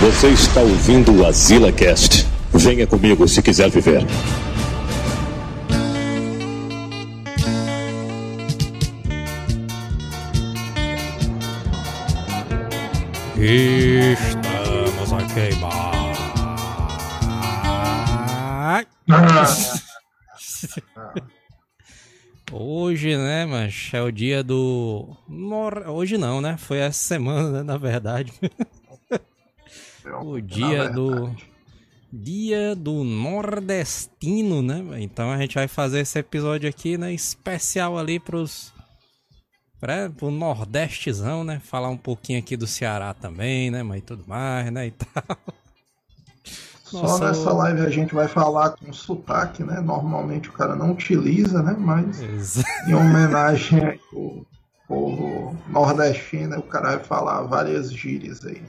Você está ouvindo o Azila Cast. Venha comigo se quiser viver. Estamos a queimar. Hoje, né, mas é o dia do. Hoje não, né? Foi essa semana, né, na verdade. o dia do. Dia do Nordestino, né? Então a gente vai fazer esse episódio aqui, né? Especial ali pros. Pra, pro Nordestezão, né? Falar um pouquinho aqui do Ceará também, né? Mas tudo mais, né? E tal. Só Nossa, nessa o- live a gente vai falar com sotaque, né? Normalmente o cara não utiliza, né? Mas Exa- em homenagem ao povo nordestino, o cara vai falar várias gírias aí.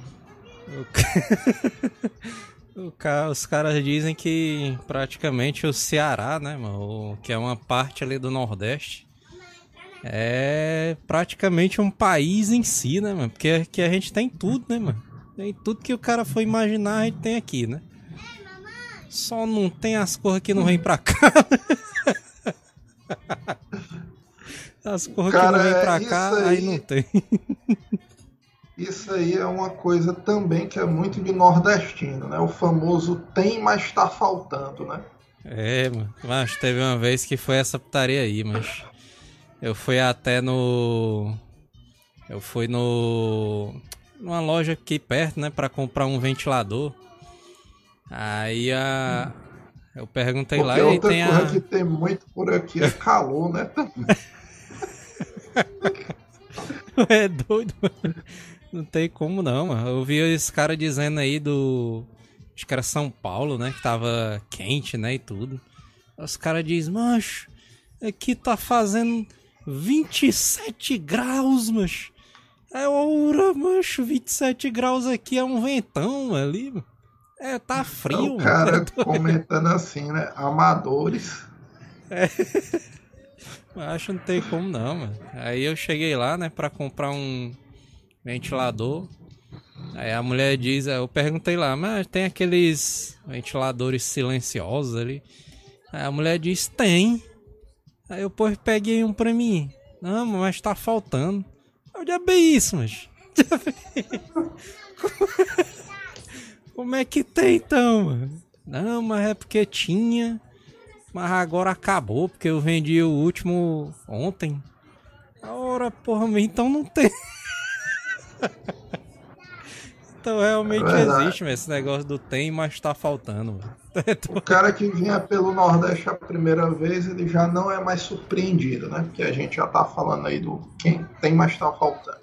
Ca- Os caras dizem que praticamente o Ceará, né, mano, o- que é uma parte ali do Nordeste, é praticamente um país em si, né, mano? Porque aqui a gente tem tudo, né, mano? Tem tudo que o cara for imaginar, a gente tem aqui, né? Só não tem as coisas que não vêm pra cá. As coisas que não vêm pra isso cá, aí aí- não tem. Isso aí é uma coisa também que é muito de nordestino, né? O famoso tem, mas tá faltando, né? É, mano. Mas teve uma vez que foi essa putaria aí, mas. Eu fui até no. Eu fui no. numa loja aqui perto, né, pra comprar um ventilador. Aí a. Eu perguntei lá Porque e outra tem coisa a. que tem muito por aqui é calor, né? É doido, mano. Não tem como não, mano. Eu vi esse cara dizendo aí do. Acho que era São Paulo, né? Que tava quente, né? E tudo. Os caras dizem, macho, aqui tá fazendo 27 graus, macho. É ora, macho, 27 graus aqui é um ventão ali, mano. É, tá frio, o cara É comentando assim, né? Amadores. Acho que não tem como não, mano. Aí eu cheguei lá, né, pra comprar um ventilador. Aí a mulher diz, eu perguntei lá, mas tem aqueles ventiladores silenciosos ali? Aí a mulher diz, tem. Aí eu pô, peguei um pra mim. Não, mas tá faltando. Eu já bem isso, mas. Como é que tem então, mano? Não, mas é porque tinha. Mas agora acabou, porque eu vendi o último ontem. Ora, porra, mas então não tem. então realmente É existe, mas esse negócio do tem, mas tá faltando. mano. O cara que vinha pelo Nordeste a primeira vez, ele já não é mais surpreendido, né? Porque a gente já tá falando aí do quem tem, mas tá faltando.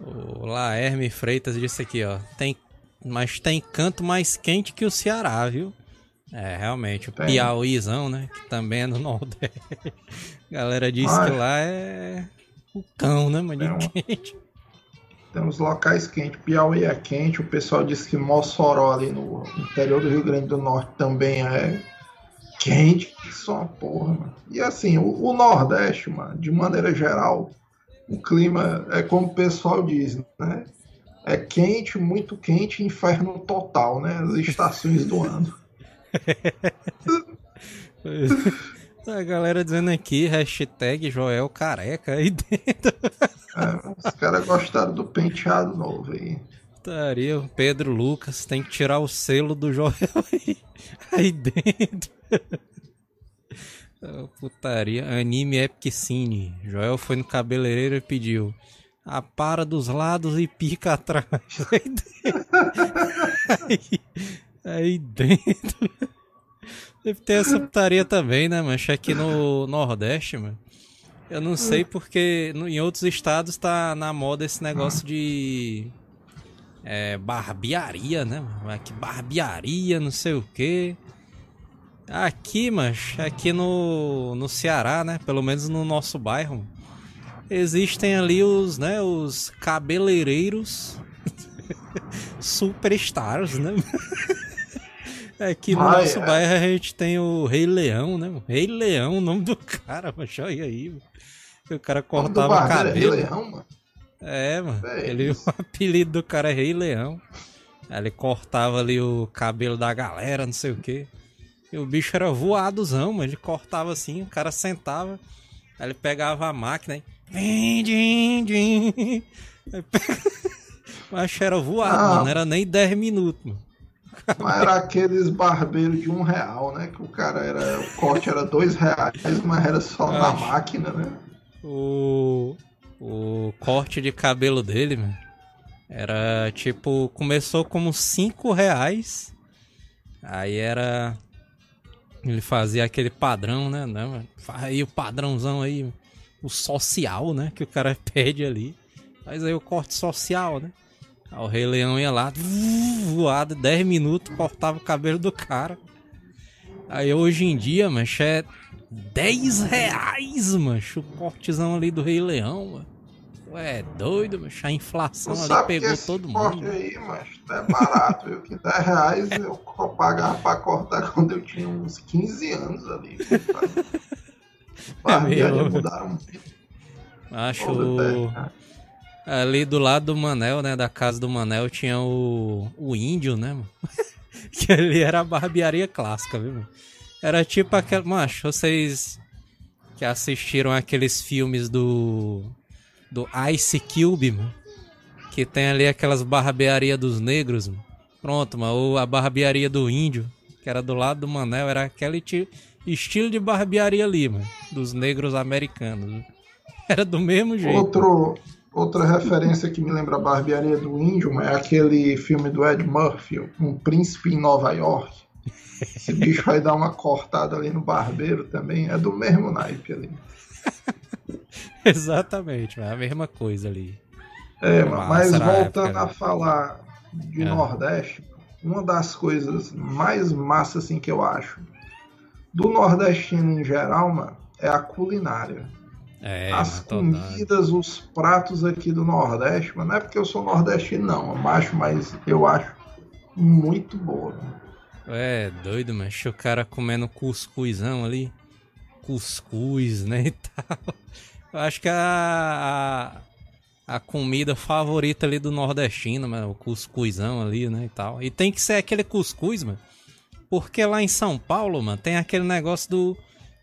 O Laerme Freitas disse aqui, ó. Tem, mas tem canto mais quente que o Ceará, viu? É, realmente. O Tem. Piauízão, né? Que também é no Nordeste. A galera disse Mas- que lá é o cão, né, mano? De quente. Temos locais quentes. Piauí é quente. O pessoal diz que Mossoró, ali no interior do Rio Grande do Norte, também é quente. É uma porra, mano. E assim, o, o Nordeste, mano, de maneira geral, o clima é como o pessoal diz, né? É quente, muito quente, inferno total, né? As estações do ano. A galera dizendo aqui, hashtag Joel Careca aí dentro. É, os caras gostaram do penteado novo aí. Putaria, o Pedro Lucas tem que tirar o selo do Joel aí, aí dentro. Putaria, anime Epic Cine. Joel foi no cabeleireiro e pediu. A para dos lados e pica atrás. Aí dentro. Aí, aí dentro. Deve ter essa putaria também, né, mas aqui no Nordeste, mano. Eu não sei porque em outros estados tá na moda esse negócio de é, barbearia, né? mano? Aqui, barbearia, não sei o que. Aqui, mas aqui no, no Ceará, né? Pelo menos no nosso bairro, existem ali os, né? Os cabeleireiros superstars, né? Aqui no Ai, nosso é. bairro a gente tem o Rei Leão, né? mano? Rei Leão, o nome do cara, mas olha aí. mano. O cara O cortava barbeiro é Rei cabelo. Leão, mano. É, mano. É Ele, o apelido do cara é Rei Leão. Aí ele cortava ali o cabelo da galera, não sei o que. E o bicho era voadozão, mas ele cortava assim, o cara sentava, aí ele pegava a máquina e. Vim, din, din. Aí pega... Mas era voado, Ah. mano. Não era nem 10 minutos, mano. Mas era aqueles barbeiros de um real, né? Que o cara era. O corte era dois reais, mas era só na Acho. máquina, né? O, o corte de cabelo dele, mano, era tipo, começou como 5 reais. Aí era. Ele fazia aquele padrão, né? né aí o padrãozão aí, o social, né? Que o cara pede ali. Faz aí o corte social, né? Aí o Rei Leão ia lá, voado, 10 minutos, cortava o cabelo do cara. Aí hoje em dia, mancho, é 10 reais, mancho, o cortezão ali do Rei Leão, mano. Ué, doido, mancho, a inflação Tu ali pegou todo corte mundo. aí, mas é barato, viu? Que 10 reais eu pagava pra cortar quando eu tinha uns 15 anos ali. Barbearia mesmo. mudaram muito. Acho ali do lado do Manel, né, da casa do Manel, tinha o, o índio, né, mano? que ali era a barbearia clássica, viu, mano? Era tipo aquela. Macho, vocês que assistiram aqueles filmes do. do Ice Cube, mano. Que tem ali aquelas barbearias dos negros, mano. Pronto, mano. Ou a barbearia do índio, que era do lado do Manel, era aquele ti- estilo de barbearia ali, mano. Dos negros americanos. viu? Era do mesmo jeito. Outro, outra referência que me lembra a barbearia do índio é aquele filme do Ed Murphy, Um Príncipe em Nova York. Esse bicho vai dar uma cortada ali no barbeiro também, é do mesmo naipe ali. Exatamente, é a mesma coisa ali. É, Massa mas voltando época, a né? falar de É. Nordeste, uma das coisas mais massas assim, que eu acho do nordestino em geral, mano, é a culinária. É, As mas dando. comidas, os pratos aqui do Nordeste, mano, não é porque eu sou nordestino, não, eu acho, mas eu acho muito boa. mano. É, doido, mas o cara comendo cuscuzão ali. Cuscuz, né, e tal. Eu acho que a, a, a comida favorita ali do nordestino, mano, o cuscuzão ali, né, e tal. E tem que ser aquele cuscuz, mano. Porque lá em São Paulo, mano, tem aquele negócio do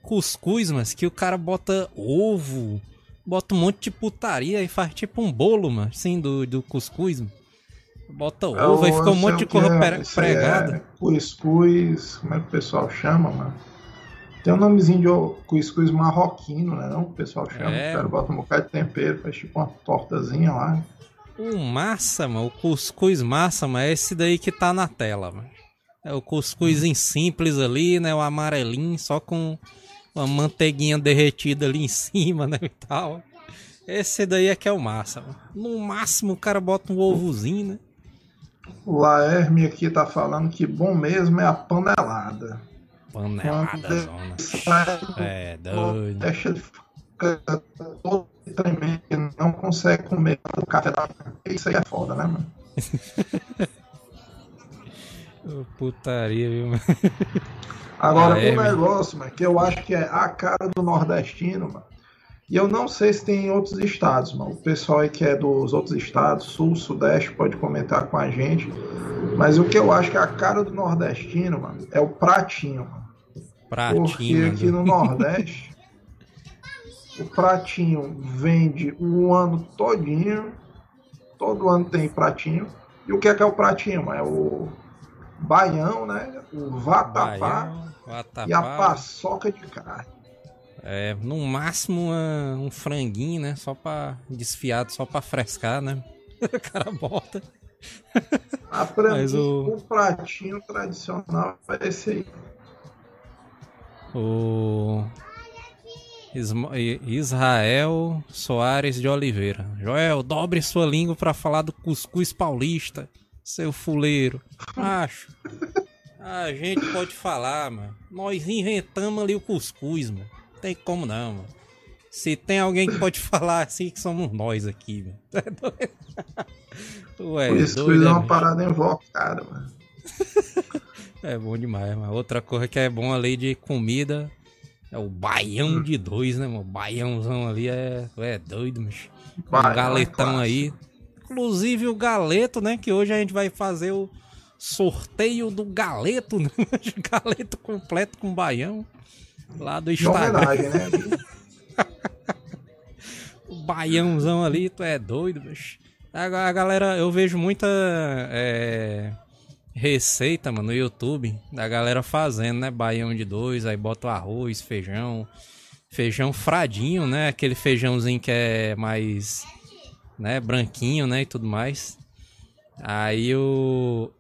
cuscuz, mas que o cara bota ovo, bota um monte de putaria e faz tipo um bolo, mano, assim, do, do cuscuz, mano. Bota É ovo, o- fica um monte o de coisa é, pregada. É cuscuz, como é que o pessoal chama, mano? Tem um nomezinho de cuscuz marroquino, né? Não, o pessoal chama. É. O cara bota um bocado de tempero, faz tipo uma tortazinha lá. O massa, mano, o cuscuz massa, mano, é esse daí que tá na tela, mano. É o cuscuzinho simples ali, né? O amarelinho, só com uma manteiguinha derretida ali em cima, né? E tal. Esse daí é que é o massa, mano. No máximo o cara bota um ovozinho, né? O Laerme aqui tá falando que bom mesmo é a panelada. Panelada, zona. Sai É, doido. Deixa de ficar todo tremendo, não consegue comer o café da manhã. Isso aí é foda, né, mano? Putaria, viu, mano? Agora, é, um negócio, mano, que eu acho que é a cara do nordestino, mano. E eu não sei se tem em outros estados, mano. O pessoal aí que é dos outros estados, sul, sudeste, pode comentar com a gente. Mas o que eu acho que é a cara do nordestino, mano, é o pratinho, mano. Porque Pratinho, aqui mano. no Nordeste, o pratinho vende o ano todinho. Todo ano tem pratinho. E o que é que é o pratinho? mano? É o baião, né? O vatapá Baião, e a paçoca de carne. É, no máximo uma- um franguinho, né? Só pra desfiado, só pra frescar, né? O cara bota. Ah, pra Mas mim, o- o... pratinho tradicional é esse aí. O Israel Soares de Oliveira. Joel, dobre sua língua pra falar do cuscuz paulista, seu fuleiro. Acho. A gente pode falar, mano. Nós inventamos ali o cuscuz, mano. Não tem como não, mano. Se tem alguém que pode falar assim, que somos nós aqui, mano. É doido. Ué, isso que doido, é é, uma parada invocada, mano. É bom demais, mano. Outra coisa que é bom ali de comida é o baião de dois, né, mano? O baiãozão ali é, é doido, mas um Baião é galetão clássico. aí Inclusive o galeto, né? Que hoje a gente vai fazer o sorteio do galeto, né? galeto completo com baião. Lá do Instagram. Homenagem, né? o baiãozão ali, tu é doido, bicho. A, galera, eu vejo muita é, receita, mano, no YouTube, da galera fazendo, né? Baião de dois, aí bota o arroz, feijão, feijão fradinho, né? Aquele feijãozinho que é mais, né, branquinho, né, e tudo mais. Aí o,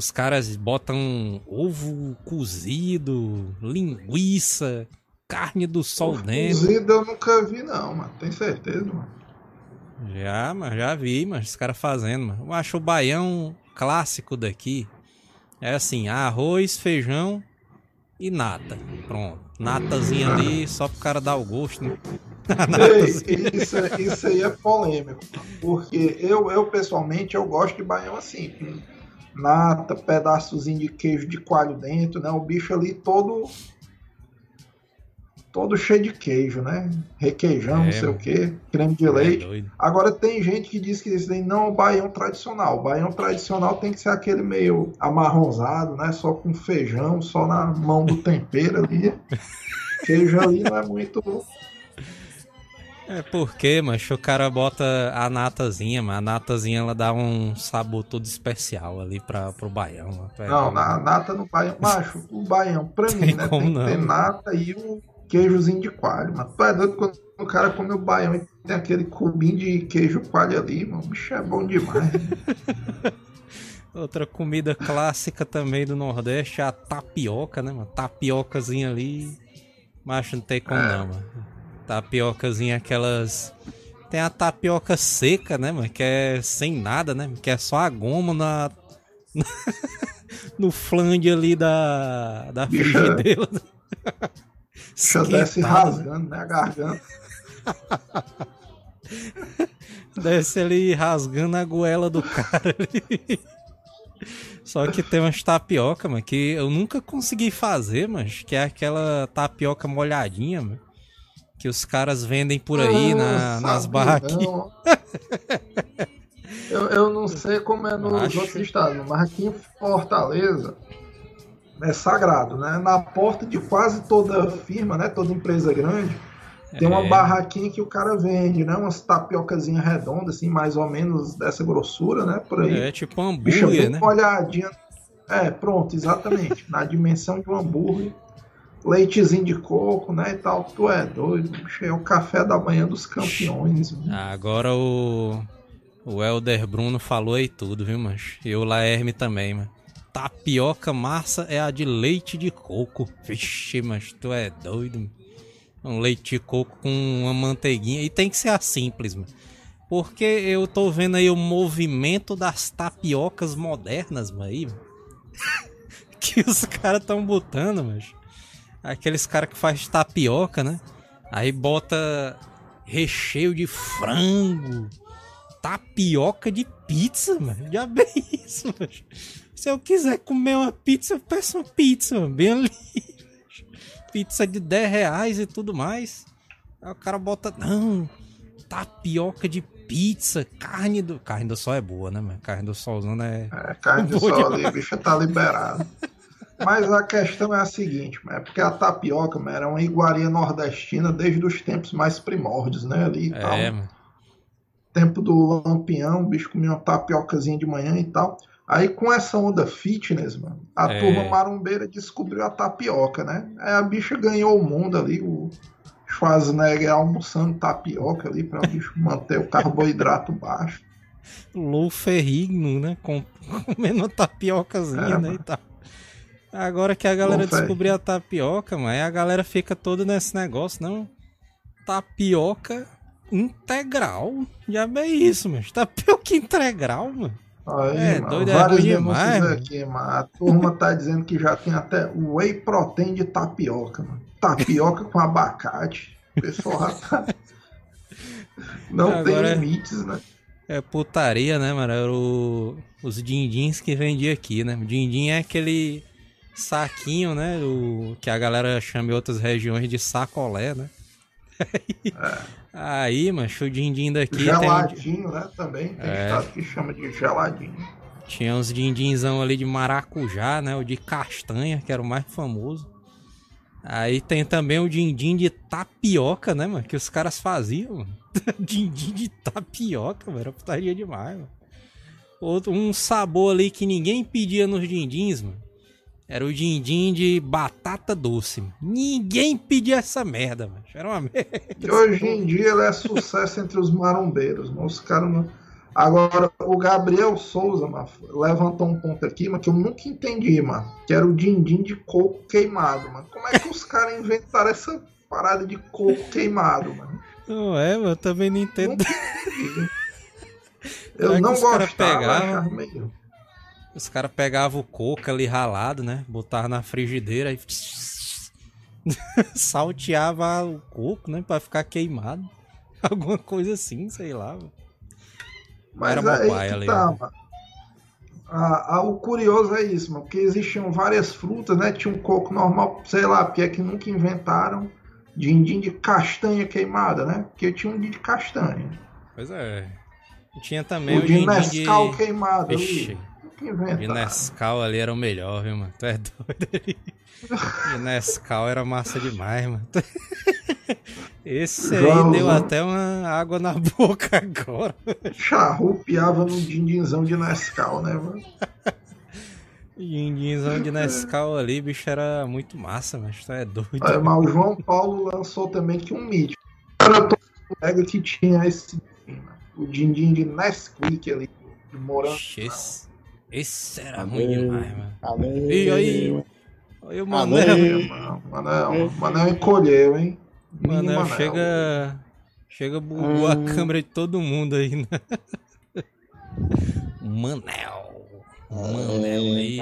os caras botam ovo cozido, linguiça, carne do sol ovo dentro. Cozido eu nunca vi não, mano. Tem certeza, mano? Já, mas já vi, mas os caras fazendo, mano. Eu acho o baião clássico daqui. É assim, arroz, feijão e nata. Pronto. Natazinha ali, só pro cara dar o gosto, né? Ei, isso, isso aí é polêmico. Porque eu, eu, pessoalmente, eu gosto de baião assim. Nata, pedaçozinho de queijo de coalho dentro, né? O bicho ali todo todo cheio de queijo, né? Requeijão, é, não sei o que, creme de é leite. É Agora tem gente que diz que isso não é o baião tradicional. O baião tradicional tem que ser aquele meio amarronzado, né? Só com feijão, só na mão do tempero ali. queijo ali não é muito. É porque, mas o cara bota a natazinha, mas a natazinha ela dá um sabor todo especial ali para pro baião. É não, na nata no baião, macho, o baião, pra mim, né? Tem que ter nata e o queijozinho de coalho, mano. Tu é doido quando o cara come o baião e tem aquele cubinho de queijo coalho ali, mano. Bicho é bom demais. Outra comida clássica também do Nordeste é a tapioca, né, mano? Tapiocazinha ali. Macho, não tem como é. não, mano. Tapiocazinha, aquelas. Tem a tapioca seca, né, mano? Que é sem nada, né? Que é só a goma na. no flange ali da. Da frigideira. Se eu desce rasgando, né? A garganta. Desce ali rasgando a goela do cara ali. Só que tem umas tapioca, mano, que eu nunca consegui fazer, mas que é aquela tapioca molhadinha, mano. Que os caras vendem por aí ah, na, nas barraquinhas. eu, eu não sei como é nos Acho... outros estados, mas aqui em Fortaleza é sagrado, né? Na porta de quase toda firma, né? Toda empresa grande, tem uma é. barraquinha que o cara vende, né? Umas tapiocazinhas redondas, assim, mais ou menos dessa grossura, né? Por aí. É tipo um hambúrguer, né? uma olhadinha. É, pronto, exatamente. na dimensão de um hambúrguer. Leitezinho de coco, né? E tal. Tu é doido. Bicho, é o café da manhã dos campeões. Agora o. O Helder Bruno falou aí tudo, viu, mas E o Laerme também, mano tapioca massa é a de leite de coco. Vixe, mas tu é doido. Um leite de coco com uma manteiguinha. E tem que ser a simples, mano. Porque eu tô vendo aí o movimento das tapiocas modernas, mano. Aí, que os caras tão botando, mas Aqueles caras que faz tapioca, né? Aí bota recheio de frango. Tapioca de pizza, mano. Já bem isso, mano. Se eu quiser comer uma pizza, eu peço uma pizza, bem ali. Pizza de 10 reais e tudo mais. Aí o cara bota, não, tapioca de pizza, carne do. Carne do sol é boa, né, mano? Carne do solzão é. É, carne do sol ali, bicho tá liberado. Mas a questão é a seguinte, é porque a tapioca mano, era uma iguaria nordestina desde os tempos mais primórdios, né? Ali e é, tal. Mano. Tempo do lampião, o bicho comia uma tapiocazinha de manhã e tal. Aí com essa onda fitness, mano, a é. turma marombeira descobriu a tapioca, né? Aí a bicha ganhou o mundo ali, o Schwarzenegger almoçando tapioca ali para o bicho manter o carboidrato baixo. Lou Ferrigno, né? Com, comendo tapiocazinha, é, né? E tal. Agora que a galera descobriu a tapioca, mano, aí a galera fica toda nesse negócio, não? Tapioca integral. Já é isso, mano. Tapioca integral, mano. Aí, é, mano, doido é várias é demais, aqui, mano. A turma tá dizendo que já tem até whey protein de tapioca, mano. Tapioca com abacate. O pessoal tá... Não Agora tem é limites, né? É putaria, né, mano? Era o... os dindins que vendia aqui, né? Dindim é aquele saquinho, né? O... Que a galera chama em outras regiões de sacolé, né? É. Aí, macho, o din-din daqui... Geladinho, um... né? Também tem é... estado que chama de geladinho. Tinha uns din-dinzão ali de maracujá, né? O de castanha, que era o mais famoso. Aí tem também o din-din de tapioca, né, mano? Que os caras faziam, din-din de tapioca, mano. Era putaria demais, mano. Outro, um sabor ali que ninguém pedia nos din-dins, mano. Era o din-din de batata doce. Mano. Ninguém pedia essa merda, mano. Era uma merda. E hoje em dia ele é sucesso entre os marombeiros, mano. Os caras não Agora, o Gabriel Souza, mano, levantou um ponto aqui, mas que eu nunca entendi, mano. Que era o din-din de coco queimado, mano. Como é que os caras inventaram essa parada de coco queimado, mano? Não é, eu também não entendo. eu não gostava, pegavam, meio... Os caras pegavam o coco ali ralado, né? Botavam na frigideira e... salteava o coco, né? Pra ficar queimado. Alguma coisa assim, sei lá. Mas Era aí ali. Tá, né? ah, ah, o curioso é isso, mano, porque existiam várias frutas, né? Tinha um coco normal, sei lá, porque é que nunca inventaram din-din de castanha queimada, né? Porque tinha um din de castanha. Pois é. Tinha também o, o de Nescau de... queimado Ixi, ali. De Nescau ali era o melhor, viu, mano? Tu é doido ali. De Nescau era massa demais, mano. Esse aí deu até uma água na boca agora. Charrupiava no dindinzão de Nescau, né, mano? Dindinzão de Nescau ali, bicho, era muito massa, mas tu é doido. É, mas o João Paulo lançou também que um mítico. Era todo colega que tinha esse o dindim de Nesquik ali, de morango. Esse, esse era ruim demais, mano. E aí? Aí o Manel. Manel, Manel encolheu, hein? Manel, chega. Chega bugou hum. a câmera de todo mundo aí, né? Manel. Manel aí.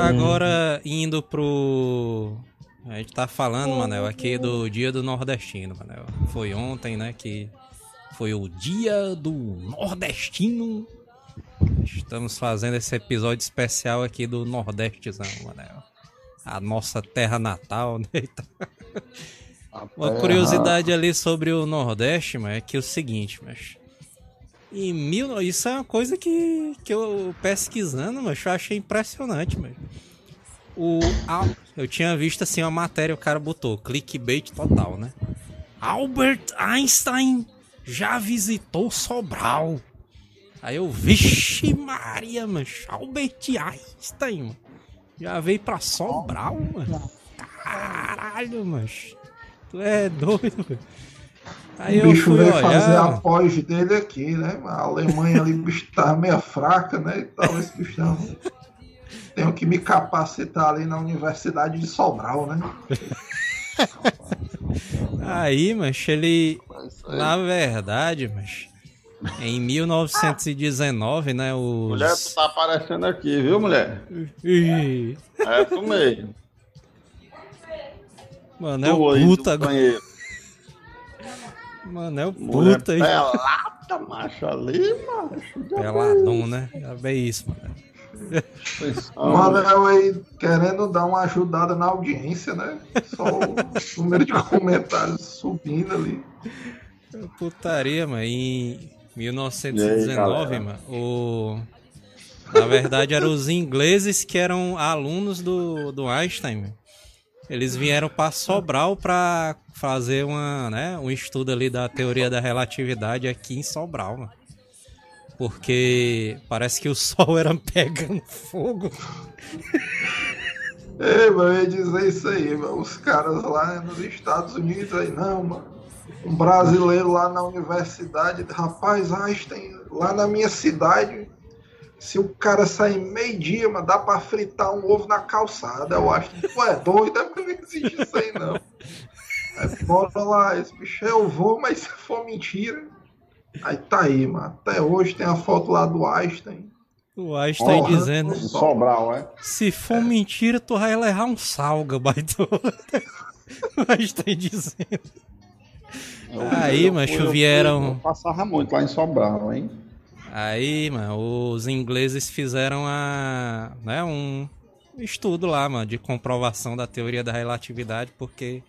Agora indo pro. A gente tá falando, Manel, aqui do dia do nordestino, Manel. Foi ontem, né, que foi o dia do nordestino. Estamos fazendo esse episódio especial aqui do Nordestezão, Manel a nossa terra natal, né? Uma curiosidade ali sobre o Nordeste, mas é que é o seguinte, mas em mil, isso é uma coisa que, que eu pesquisando, mas eu achei impressionante, mas o eu tinha visto assim uma matéria, o cara botou clickbait total, né? Albert Einstein já visitou Sobral. Aí eu, vixe Maria, mano, Albert Einstein, mano. Já veio pra Sobral, mano. Caralho, mas. Tu é doido, mano. Aí o bicho veio fazer a pós dele aqui, né? A Alemanha ali, o bicho tava meio fraca, né? E tal, esse bichão. Tenho que me capacitar ali na Universidade de Sobral, né? Aí, mas ele. Na verdade, mas em 1919, né? Os... Mulher, tu tá aparecendo aqui, viu, mulher? é tu mesmo. Mano, é o puta agora. Mano, é o puta aí. Pelada, macho, ali, macho. Peladão, né? Já vê isso, mano. O Manel aí querendo dar uma ajudada na audiência, né? Só o número de comentários subindo ali. Putaria, mano. E 1919, aí, mano, o... Na verdade, eram os ingleses que eram alunos do, do Einstein. Eles vieram para Sobral para fazer uma, né, um estudo ali da teoria da relatividade aqui em Sobral, mano. Porque parece que o sol era pegando fogo. Ei, mano, eu ia dizer isso aí, mano. Os caras lá nos Estados Unidos aí, não, mano um brasileiro lá na universidade, rapaz, Einstein, lá na minha cidade, se o cara sair meio-dia, mas dá pra fritar um ovo na calçada, eu acho que tu é doido, é porque não existe isso aí não. Aí, bora lá, esse bicho eu vou, mas se for mentira. Aí tá aí, mano. Até hoje tem a foto lá do Einstein. O Einstein Porra, dizendo. Sobral, é? Se for é. mentira, tu vai levar um salga, baitola. o Einstein dizendo. Aí, macho, vieram. Eu passava muito lá em Sobral, hein? Aí, mano, os ingleses fizeram a, né, um estudo lá, mano, de comprovação da teoria da relatividade, porque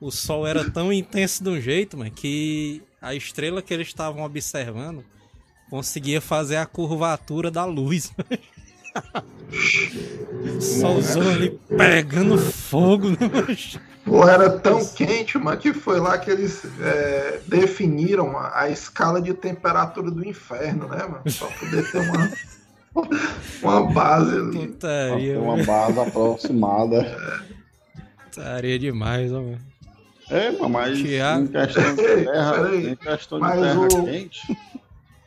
o sol era tão intenso de um jeito, mano, que a estrela que eles estavam observando conseguia fazer a curvatura da luz. Solzão ali pegando fogo, né? Pô, era tão quente, mano, que foi lá que eles é, definiram a, a, escala de temperatura do inferno, né, mano? Pra poder ter uma, uma base ali. Putaria, uma base aproximada. Putaria demais, ó, mano. É, mas Tiago. em questão de terra, Peraí, em questão de mas terra o- quente,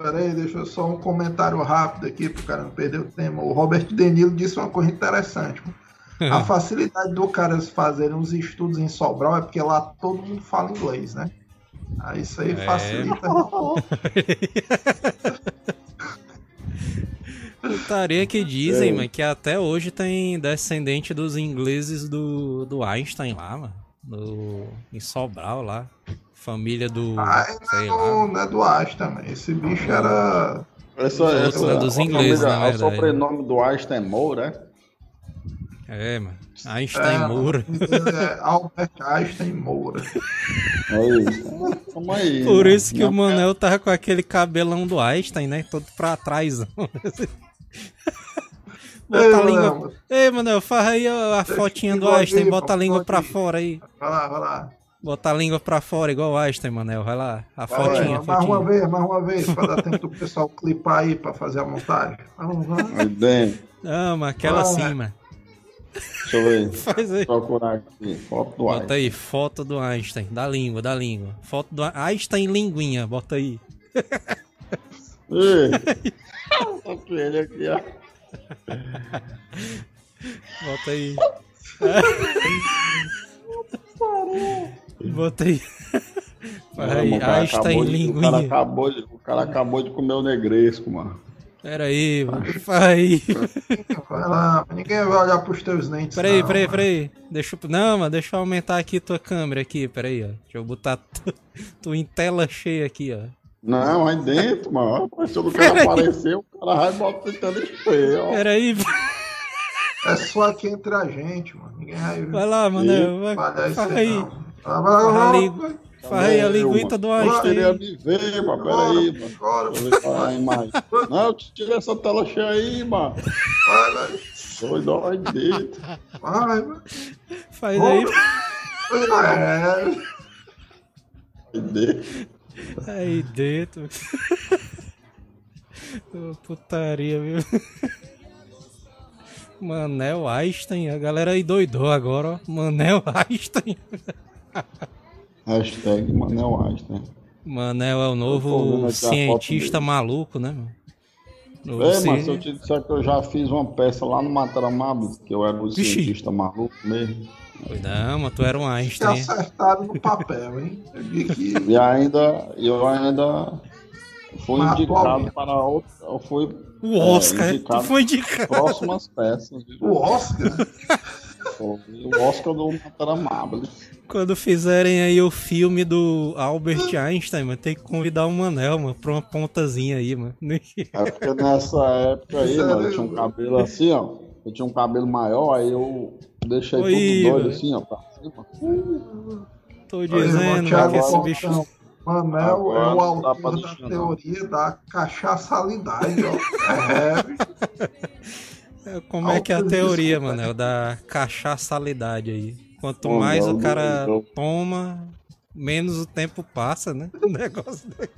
Peraí, deixa eu só um comentário rápido aqui pro cara não perder o tema. O Robert Denilo disse uma coisa interessante. A facilidade do cara fazerem uns estudos em Sobral é porque lá todo mundo fala inglês, né? Aí isso aí É. facilita. Putaria que dizem, É. mano, que até hoje tem descendente dos ingleses do, do Einstein lá, mano. Do, em Sobral lá. Família do. Ah, sei não, lá. é do- não é do Einstein, mano. Esse bicho era. essa, outros, essa, né, dos ingleses, família- na verdade. O sobrenome do Einstein Moura, É, mano. Einstein é, Moura. é Albert Einstein Moura. é? É isso. Tamo aí. Por né? isso que o Minha Manel tava com aquele cabelão do Einstein, né? Todo pra trás. Bota Ei, a língua. Manel, Ei, Manel, faz aí a, a fotinha do Einstein. Bota a língua pra fora aí. Vai lá, vai lá. Bota a língua pra fora, igual o Einstein, Manel. Vai lá. A Vai fotinha, mais uma vez, mais uma vez, pra dar tempo do pessoal clipar aí pra fazer a montagem. Vamos dentro. Não, mas aquela assim, mano. Deixa eu ver. Faz aí. Procurar aqui. Foto do Bota Einstein. aí, foto do Einstein. Da língua, da língua. Foto do Einstein linguinha. Bota aí. Ei. Ele aqui, ó. Bota aí. Bota aí. Einstein acabou de- O cara, linguinha. acabou de, o cara acabou de comer o negresco, mano. Pera aí, mano. Faz aí. Vai lá, ninguém vai olhar pros teus dentes. Peraí, não, peraí, mano. peraí. Deixa eu... Não, mano, deixa eu aumentar aqui tua câmera aqui, peraí, ó. Deixa eu botar tu, tu em tela cheia aqui, ó. Não, aí dentro, mano. Se eu não quero aparecer, o cara vai botar tentando espelho, ó. Peraí, É só aqui entre a gente, mano. Ninguém vai vai lá, mano. Vai, aí. aí. não. Vai, vai, Faz vai, ali. vai. Faz aí a Eu, linguita do Eu Einstein. queria aí. me ver, mano. Agora, Peraí, mano. agora. Deixa eu ver qual é a imagem. Não, tira essa tela cheia aí, mano. Vai, vai. Doido, aí dentro. Vai, vai. Faz aí. É, Aí dentro. Aí dentro. Ô, Putaria, viu? Manel Einstein, a galera aí doidou agora, ó. Manel Einstein. Hashtag Manel Einstein. Manel é o novo cientista maluco, né, mano? Novo É, ci- mas se eu te disser que eu já fiz uma peça lá no Mataramab, que eu era o Vixe. cientista maluco mesmo. Não, mas tu era um te Einstein. acertaram no papel, hein? E ainda, eu ainda fui Mas indicado para outra, eu fui O Oscar, É, tu indicado. foi indicado. próximas peças. o Oscar. O Oscar do Mataramab. Quando fizerem aí o filme do Albert Einstein, mano, tem que convidar o Manel, mano, pra uma pontazinha aí, mano. É porque nessa época aí, mano, eu tinha um cabelo assim, ó. Eu tinha um cabelo maior, aí eu deixei Oi, tudo doido assim, ó, pra cima. Tô dizendo, que esse bicho. Manel é o não autor da não. teoria da cachaçalidade, ó. É, Como é que é a teoria, mano? É da cachaçalidade aí. Quanto Ô, mais o cara Deus. toma, menos o tempo passa, né? O negócio dele.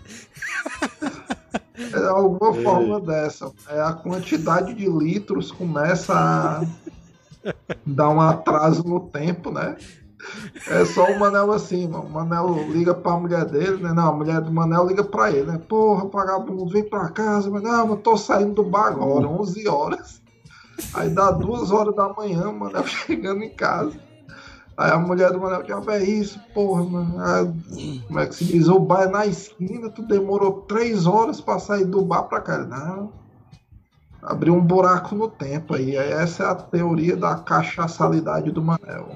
é alguma forma dessa. É a quantidade de litros começa a dar um atraso no tempo, né? É só o Manel assim, mano. O Manel liga pra mulher dele, né? Não, a mulher do Manel liga pra ele, né? Porra, vagabundo, vem pra casa. Mas não, eu tô saindo do bar agora, 11 horas. Aí dá duas horas da manhã, o Manel chegando em casa. Aí a mulher do Manel, já é isso, porra, mano. Aí, como é que se diz? O bar é na esquina, tu demorou três horas pra sair do bar pra cá. Não. Abriu um buraco no tempo aí. Aí Essa é a teoria da cachaçalidade do Manel.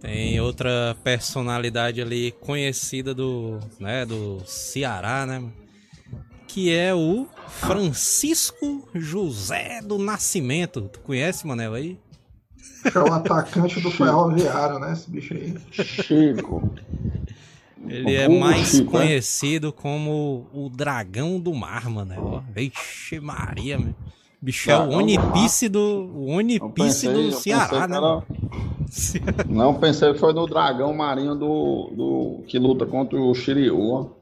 Tem outra personalidade ali conhecida do, né, do Ceará, né? Que é o Francisco José do Nascimento. Tu conhece, Manel, aí? É o atacante do ferroviário, né? Esse bicho aí. Chico. Ele é mais Chico, é? conhecido como o dragão do mar, mano. Ó, Vixe Maria, meu. Bicho é o do Onipice do. O Onipice pensei, do Ceará, né? era-? Não, pensei que foi no dragão marinho do, do que luta contra o Shiryu.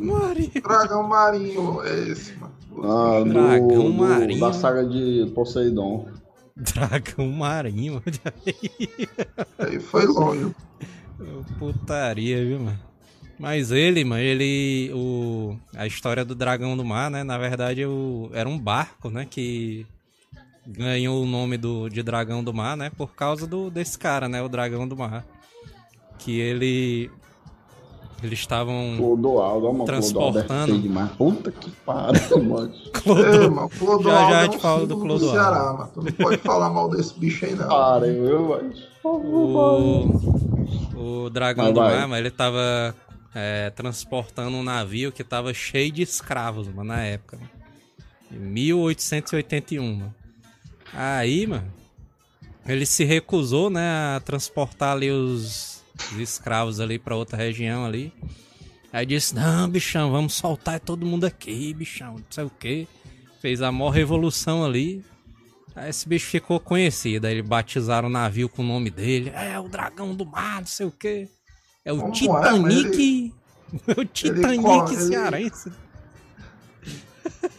Maria. Dragão marinho é esse, mano. Ah, do, Dragão do- marinho. Da saga de Poseidon. Dragão marinho. Aí foi longe. Putaria, viu, mano? Mas ele, mano, ele. O, a história do Dragão do Mar, né? Na verdade, o, era um barco, né? Que ganhou o nome do, de Dragão do Mar, né? Por causa do, desse cara, né? O Dragão do Mar. Que ele. Eles estavam. Clodoaldo. Clodoaldo é Transportando. demais. Puta que pariu, mano. É, mano, Clodoaldo Já, já é um te falo do Clodoaldo. Ceará, mano. Tu não pode falar mal desse bicho aí, não. Pariu, eu, mano. O, o Dragão Vai, do vai. Mar, mano, ele tava é, transportando um navio que tava cheio de escravos, mano, na época. mano. Em 1881, mano. Aí, mano, ele se recusou, né, a transportar ali os, os escravos ali pra outra região ali. Aí disse, não, bichão, vamos soltar todo mundo aqui, bichão, não sei o que. Fez a maior revolução ali. Aí esse bicho ficou conhecido. Aí eles batizaram o navio com o nome dele. É o dragão do mar, não sei o quê. É o Como é, Titanic. o Titanic ele- cearense.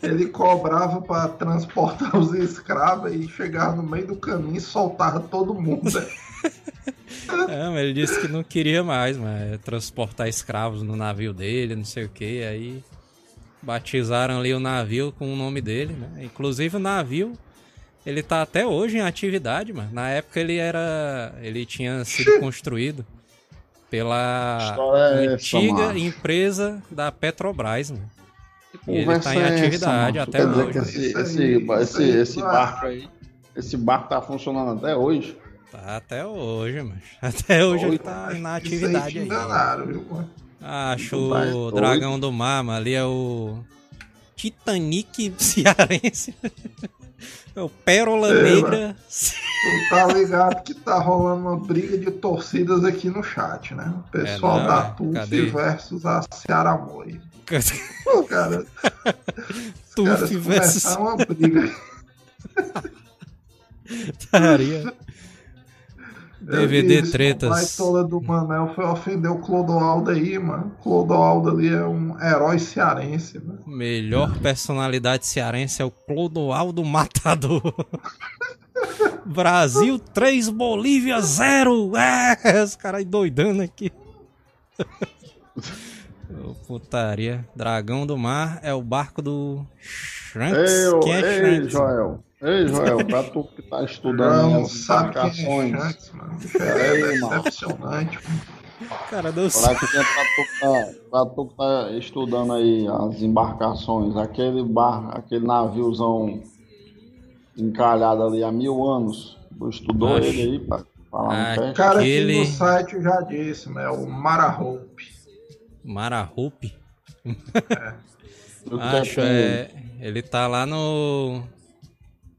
Ele cobrava pra transportar os escravos e chegava no meio do caminho e soltava todo mundo. né? É, mas ele disse que não queria mais, mas transportar escravos no navio dele, não sei o que. Aí batizaram ali o navio com o nome dele, né? Inclusive o navio, ele tá até hoje em atividade, mano. Na época ele era. ele tinha sido construído pela História é essa, antiga empresa da Petrobras, mano. Que E ele tá em é essa, atividade macho? até hoje. esse, esse, esse, esse barco aí, esse barco tá funcionando até hoje. Tá até hoje, mano. Até hoje ele Oi, tá Isso na atividade aí. enganaram, viu, mano? Acho Tá o doido. Dragão do Mar, mano, ali é o Titanic cearense. É o Pérola É, Negra. Tu tá ligado que tá rolando uma briga de torcidas aqui no chat, né? O pessoal É, não, da é. TUF Cadê? versus a Ceará Moi. Cara, os Tuf caras versus começaram uma briga. Taria. DVD disse, tretas. O baitola do Manel foi ofender o Clodoaldo aí, mano. Clodoaldo ali é um herói cearense, mano. Melhor personalidade cearense é o Clodoaldo Matador. Brasil 3, Bolívia 0. É, os caras doidando aqui. Ô, putaria. Dragão do Mar é o barco do Shanks. Ei, Quem é ei, Shanks? Joel. Ei, Joel, pra tu que tá estudando Não as é embarcações. Mano. Bicho Aí, É mano. decepcionante. Cara, Pra sei. tu, que tá, tu, tá, pra tu que tá estudando aí as embarcações, aquele bar, aquele naviozão encalhado ali há mil anos, tu estudou Acho. ele aí pra falar no O teste? cara Aquele- aqui no site eu já disse, né? O Mara Hope. Marahupe. Tu que Acho, é. Ele tá lá no.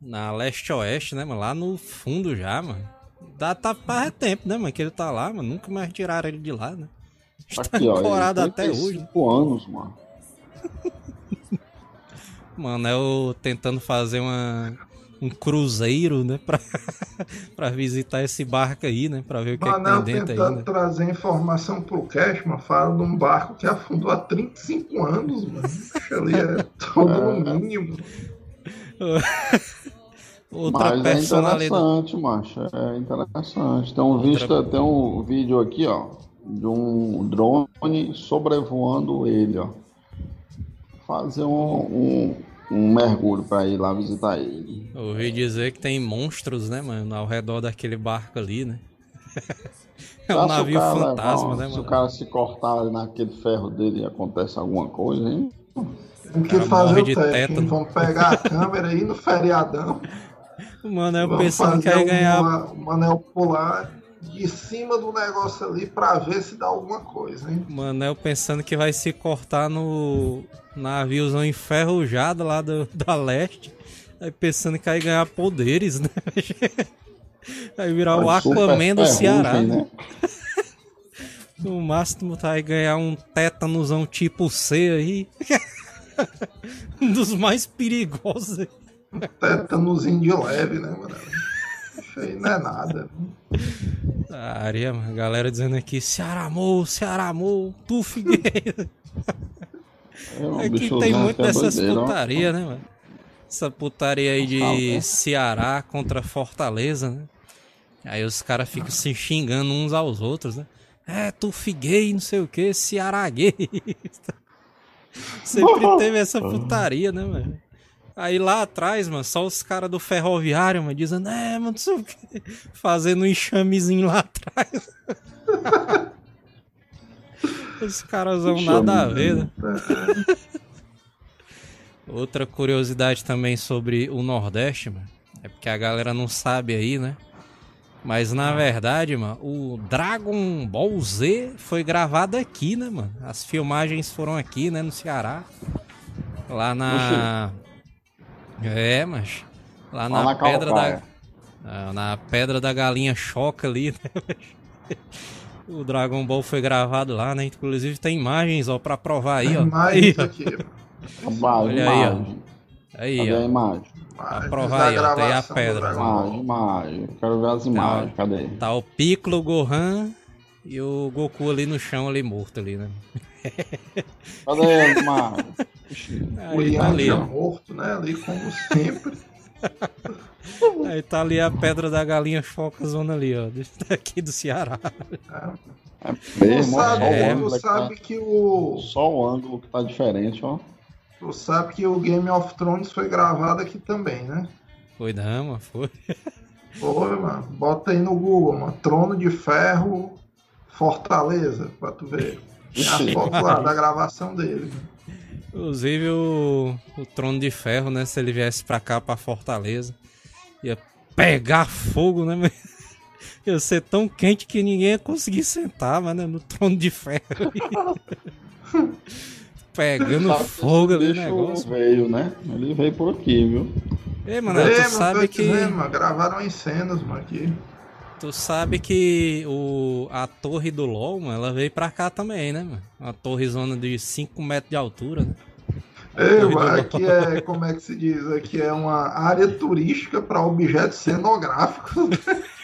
Na leste-oeste, né, mano? Lá no fundo já, mano. Dá, tá faz tempo, né, mano? Que ele tá lá, mano. Nunca mais tiraram ele de lá, né? Está Aqui, ó, ancorado tem até hoje. 35 anos, mano. Mano, é o tentando fazer uma, um cruzeiro, né? Pra, pra visitar esse barco aí, né? Pra ver o que, é que tem dentro tentando ainda. trazer informação pro Cashman, fala de um barco que afundou há 35 anos, mano. Ali é todo no mínimo. Outra Mas é interessante, macho. É interessante. Tem um, vista, tem um vídeo aqui, ó, de um drone sobrevoando ele, ó. Fazer um, um, um mergulho pra ir lá visitar ele. Ouvi dizer que tem monstros, né, mano? Ao redor daquele barco ali, né? É um se navio cara fantasma, né, Se mano? o cara se cortar naquele ferro dele acontece alguma coisa, hein? Tem que fazer o teste? Vamos pegar a câmera aí no feriadão. Mano, eu Vamos pensando que ia ganhar. uma- o Manel pular de cima do negócio ali pra ver se dá alguma coisa, hein? Mano, eu pensando que vai se cortar no naviozão enferrujado lá do, da leste. Aí pensando que ia ganhar poderes, né? Vai virar o Aquaman do Ceará. Né? No máximo tá aí ganhar um tétanosão tipo C aí. Um dos mais perigosos. Um tétanozinho de leve, né, mano? Isso aí não é nada. Aria, a galera dizendo aqui, Ceará amor, Ceará amor, tu Figueira. É, aqui tem muito dessas putaria, né, mano? Essa putaria aí de Ceará contra Fortaleza, né? Aí os caras ficam se xingando uns aos outros, né? É, tu figuei, não sei o que, Ceará gay. Sempre teve essa putaria, né, mano? Aí lá atrás, mano, só os caras do ferroviário, mano, dizendo, é, mano, não sei o que, fazendo um enxamezinho lá atrás. os caras vão nada a ver, né? Outra curiosidade também sobre o Nordeste, mano, é porque a galera não sabe aí, né? Mas na verdade, mano, o Dragon Ball Z foi gravado aqui, né, mano? As filmagens foram aqui, né, no Ceará. Lá na. É, mas. Lá na, na pedra da. Ah, na pedra da galinha choca ali, né? O Dragon Ball foi gravado lá, né? Inclusive tem imagens, ó, pra provar aí, ó. Imagens aí, aqui. Olha aí, ó. Aí, Cadê ó. a imagem? Pra provar aí, ó. Tem a pedra. Imagem, imagem. Quero ver as imagens. Tá, Cadê? Tá o Piccolo, o Gohan e o Goku ali no chão, ali morto ali, né? Cadê as imagens? o Ian tá ali, morto, né? Ali como sempre. Aí tá ali a pedra da galinha foca zona ali, ó. Daqui do Ceará. É, é mesmo, tu sabe, é, sabe tá... que o. Só o ângulo que tá diferente, ó. Tu sabe que o Game of Thrones foi gravado aqui também, né? Foi não, mano, foi. Foi, mano. Bota aí no Google, mano. Trono de Ferro Fortaleza, pra tu ver. Tem a foto lá da gravação dele. Inclusive o, o Trono de Ferro, né? Se ele viesse pra cá, pra Fortaleza, ia pegar fogo, né? Ia ser tão quente que ninguém ia conseguir sentar, mano, no Trono de Ferro. pegando sabe fogo ali o negócio. veio, né? Ele veio por aqui, viu? Ei, mano, tu sabe que... Dizendo, mano, gravaram em cenas, mano, aqui. Tu sabe que o, a torre do LoL, mano, ela veio pra cá também, né, mano? Uma torre zona de 5 metros de altura, né? Ei, mano, aqui é, como é que se diz? Aqui é uma área turística para objetos cenográficos.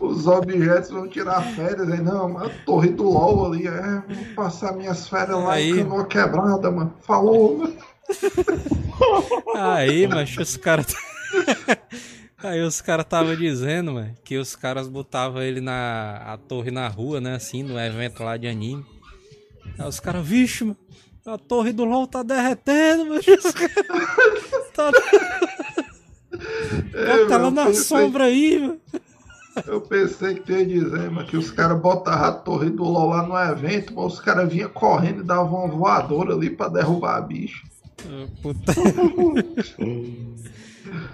Os objetos vão tirar férias aí, não, a torre do LOL ali, é, vou passar minhas férias lá aí... em canoa quebrada, mano. Falou, mano. Aí, mas os caras. Aí os caras estavam dizendo, mano, que os caras botavam ele na a torre na rua, né, assim, no evento lá de anime. Aí os caras, vixe, mano, a torre do LOL tá derretendo, mano. tá... É, Bota ela na sombra aí, mano. Eu pensei que ia dizer, mas que os caras botavam a torre do LOL lá no evento, mas os caras vinham correndo e davam uma voadora ali pra derrubar a bicho. Puta...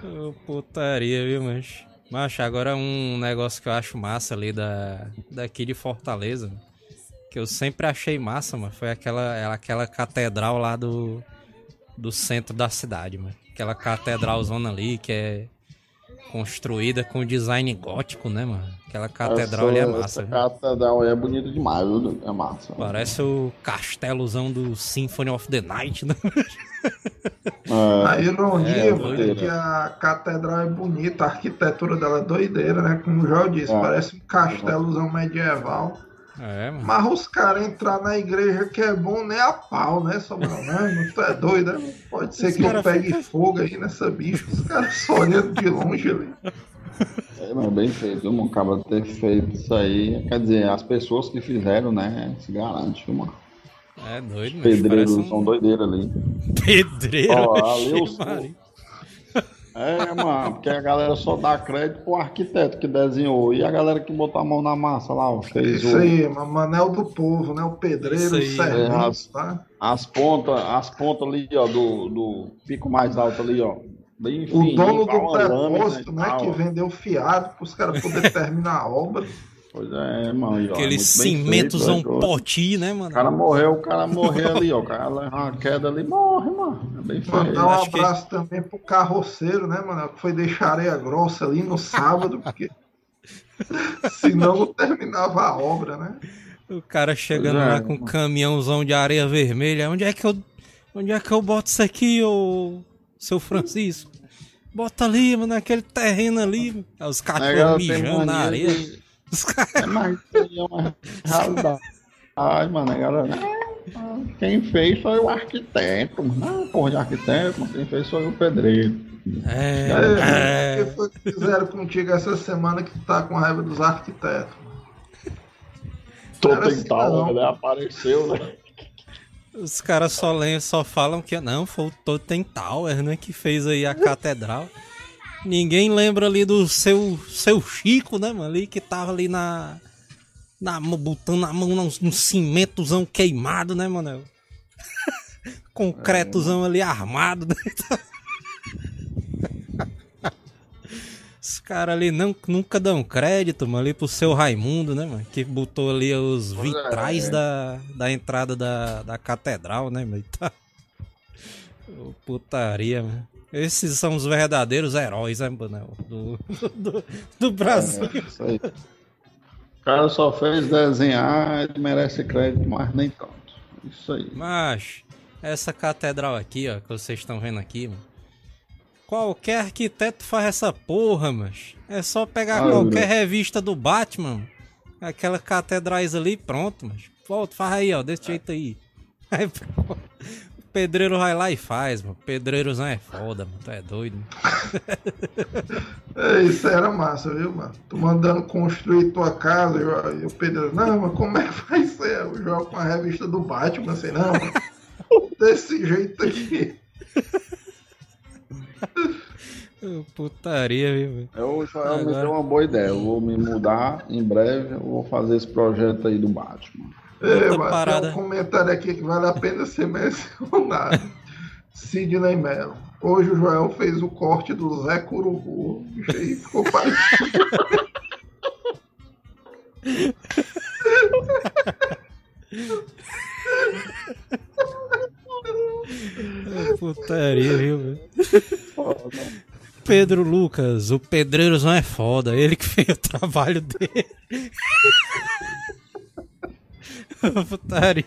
oh, putaria, viu, mas. Macho, agora um negócio que eu acho massa ali da, daqui de Fortaleza, que eu sempre achei massa, mano, foi aquela, aquela catedral lá do, do centro da cidade, mano. Aquela catedralzona ali que é construída com design gótico, né, mano? Aquela catedral essa, ali é massa. Essa catedral é bonita demais, viu? É massa. Parece o castelozão do Symphony of the Night, né? É. A ironia é, é que a catedral é bonita, a arquitetura dela é doideira, né? Como o João disse, é. parece um castelozão medieval. É, mano. Mas os caras entrar na igreja que é bom nem a pau, né, Samuel? Não, tu é doido, né? Pode ser que eu pegue fica... fogo aí nessa bicha. Os caras só olhando de longe ali. É, mas bem feito, não acaba de ter feito isso aí. Quer dizer, as pessoas que fizeram, né, se garante, mano. É doido, Pedreiros um... são doideiros ali. Pedreiro? Ó, ali os, é, mano, porque a galera só dá crédito pro arquiteto que desenhou. E a galera que botou a mão na massa lá, ó, fez Isso o... aí, Manel do povo, né? O pedreiro, o serviço, é, as, tá? As pontas, as pontas ali, ó, do, do pico mais alto ali, ó. Bem o dono do depósito, né, que vendeu fiado para os caras poderem terminar a obra. Pois é, mano. aí, ó, Aquele é cimentozão feito, é, poti, né, O mano? cara morreu, o cara morreu ali, ó. O cara leva uma queda ali, morre, mano. É bem feio. Mandar um acho que- abraço também pro carroceiro, né, mano? Que foi deixar areia grossa ali no sábado, porque senão não terminava a obra, né? O cara chegando é, lá com um caminhãozão de areia vermelha. Onde é que eu. Onde é que eu boto isso aqui, ô seu Francisco? Bota ali, mano, naquele terreno ali. Os cachorros mijando na areia. de- Os caras. É mais isso aí é uma realidade. Ai, mano, a galera. "Ah, Quem fez foi o arquiteto. Não, porra de arquiteto, mas quem fez foi o pedreiro. É, É, é. O que foi que fizeram contigo essa semana que tu tá com raiva dos arquitetos? Tô Era assim, né? Apareceu, né? Os caras só, lem- só falam que não, foi o Totem Tower, né, que fez aí a catedral. Ninguém lembra ali do seu, seu Chico, né, mano, ali que tava ali na, na botando a mão num, num cimentozão queimado, né, mano? Concretozão ali armado, né? Os caras ali não, nunca dão crédito, mano, ali pro seu Raimundo, né, mano? Que botou ali os é, vitrais é. da, da entrada da, da catedral, né, mano? Tá... Putaria, mano. Esses são os verdadeiros heróis, né, mano? Do, do, do Brasil. É, isso aí. O cara só fez desenhar, ele merece crédito, mas nem tanto. Isso aí. Mas, essa catedral aqui, ó, que vocês estão vendo aqui, mano. Qualquer arquiteto faz essa porra, mas é só pegar Ah, qualquer meu. revista do Batman, aquela catedrais ali, pronto, mas volta, faz aí, ó, desse jeito aí. Aí, pronto. Pedreiro vai lá e faz, mano. Pedreiros não é foda, mano. Tu é doido. mano. É, isso era massa, viu, mano? Tu mandando construir tua casa e o- o Pedro, não, mas como é que vai ser? Eu jogo com a revista do Batman, assim, não, mano. Desse jeito aqui. Putaria, viu, velho? Eu, Joel, me Agora- deu uma boa ideia. Eu vou me mudar em breve. Eu vou fazer esse projeto aí do Batman. É, mas parada. tem um comentário aqui que vale a pena ser mencionado. Sidney Mello. Hoje o Joel fez o corte do Zé Curubu. Aí ficou parecido. Putaria, viu, velho? Pedro Lucas, o Pedreiros não é foda, ele que fez o trabalho dele. Putaria.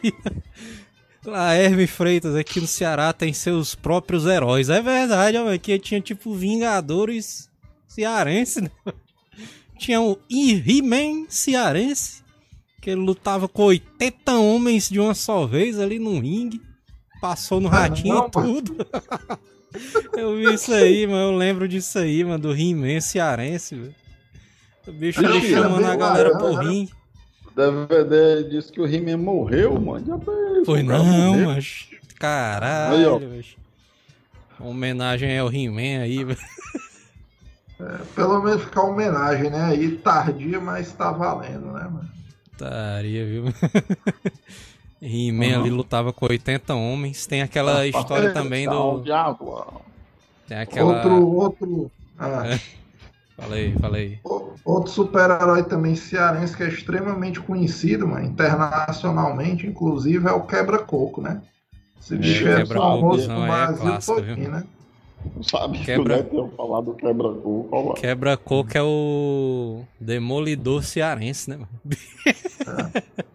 Laerme Freitas, aqui no Ceará tem seus próprios heróis. É verdade, ó, aqui tinha tipo Vingadores cearense, né? Tinha o He-Man cearense, que ele lutava com 80 homens de uma só vez ali no ringue. Passou no ratinho não, e tudo. Eu vi isso aí, mano. Eu lembro disso aí, mano. Do He-Man cearense, velho. O bicho ali chamando a galera laranja, pro. O DVD disse que o He-Man morreu, mano. Já foi, não, mas. Aí. Caralho, velho. Homenagem ao He-Man aí, velho. Pelo menos ficar homenagem, né? Aí tardia, mas tá valendo, né, mano? Putaria, viu? He-Man ali lutava com 80 homens. Tem aquela história é, também Sal do. de água. Tem aquela. Outro, outro. ah, É. Falei, falei. o- Outro super-herói também cearense que é extremamente conhecido, mano, internacionalmente, inclusive, é o Quebra-Coco, né? Esse bicho é Quebra-Coco famoso não no é Brasil clássico, todinho, viu? né? Não sabe Quebra- que eu falar do quebra-coco. Quebra-coco é o Demolidor cearense, né, mano?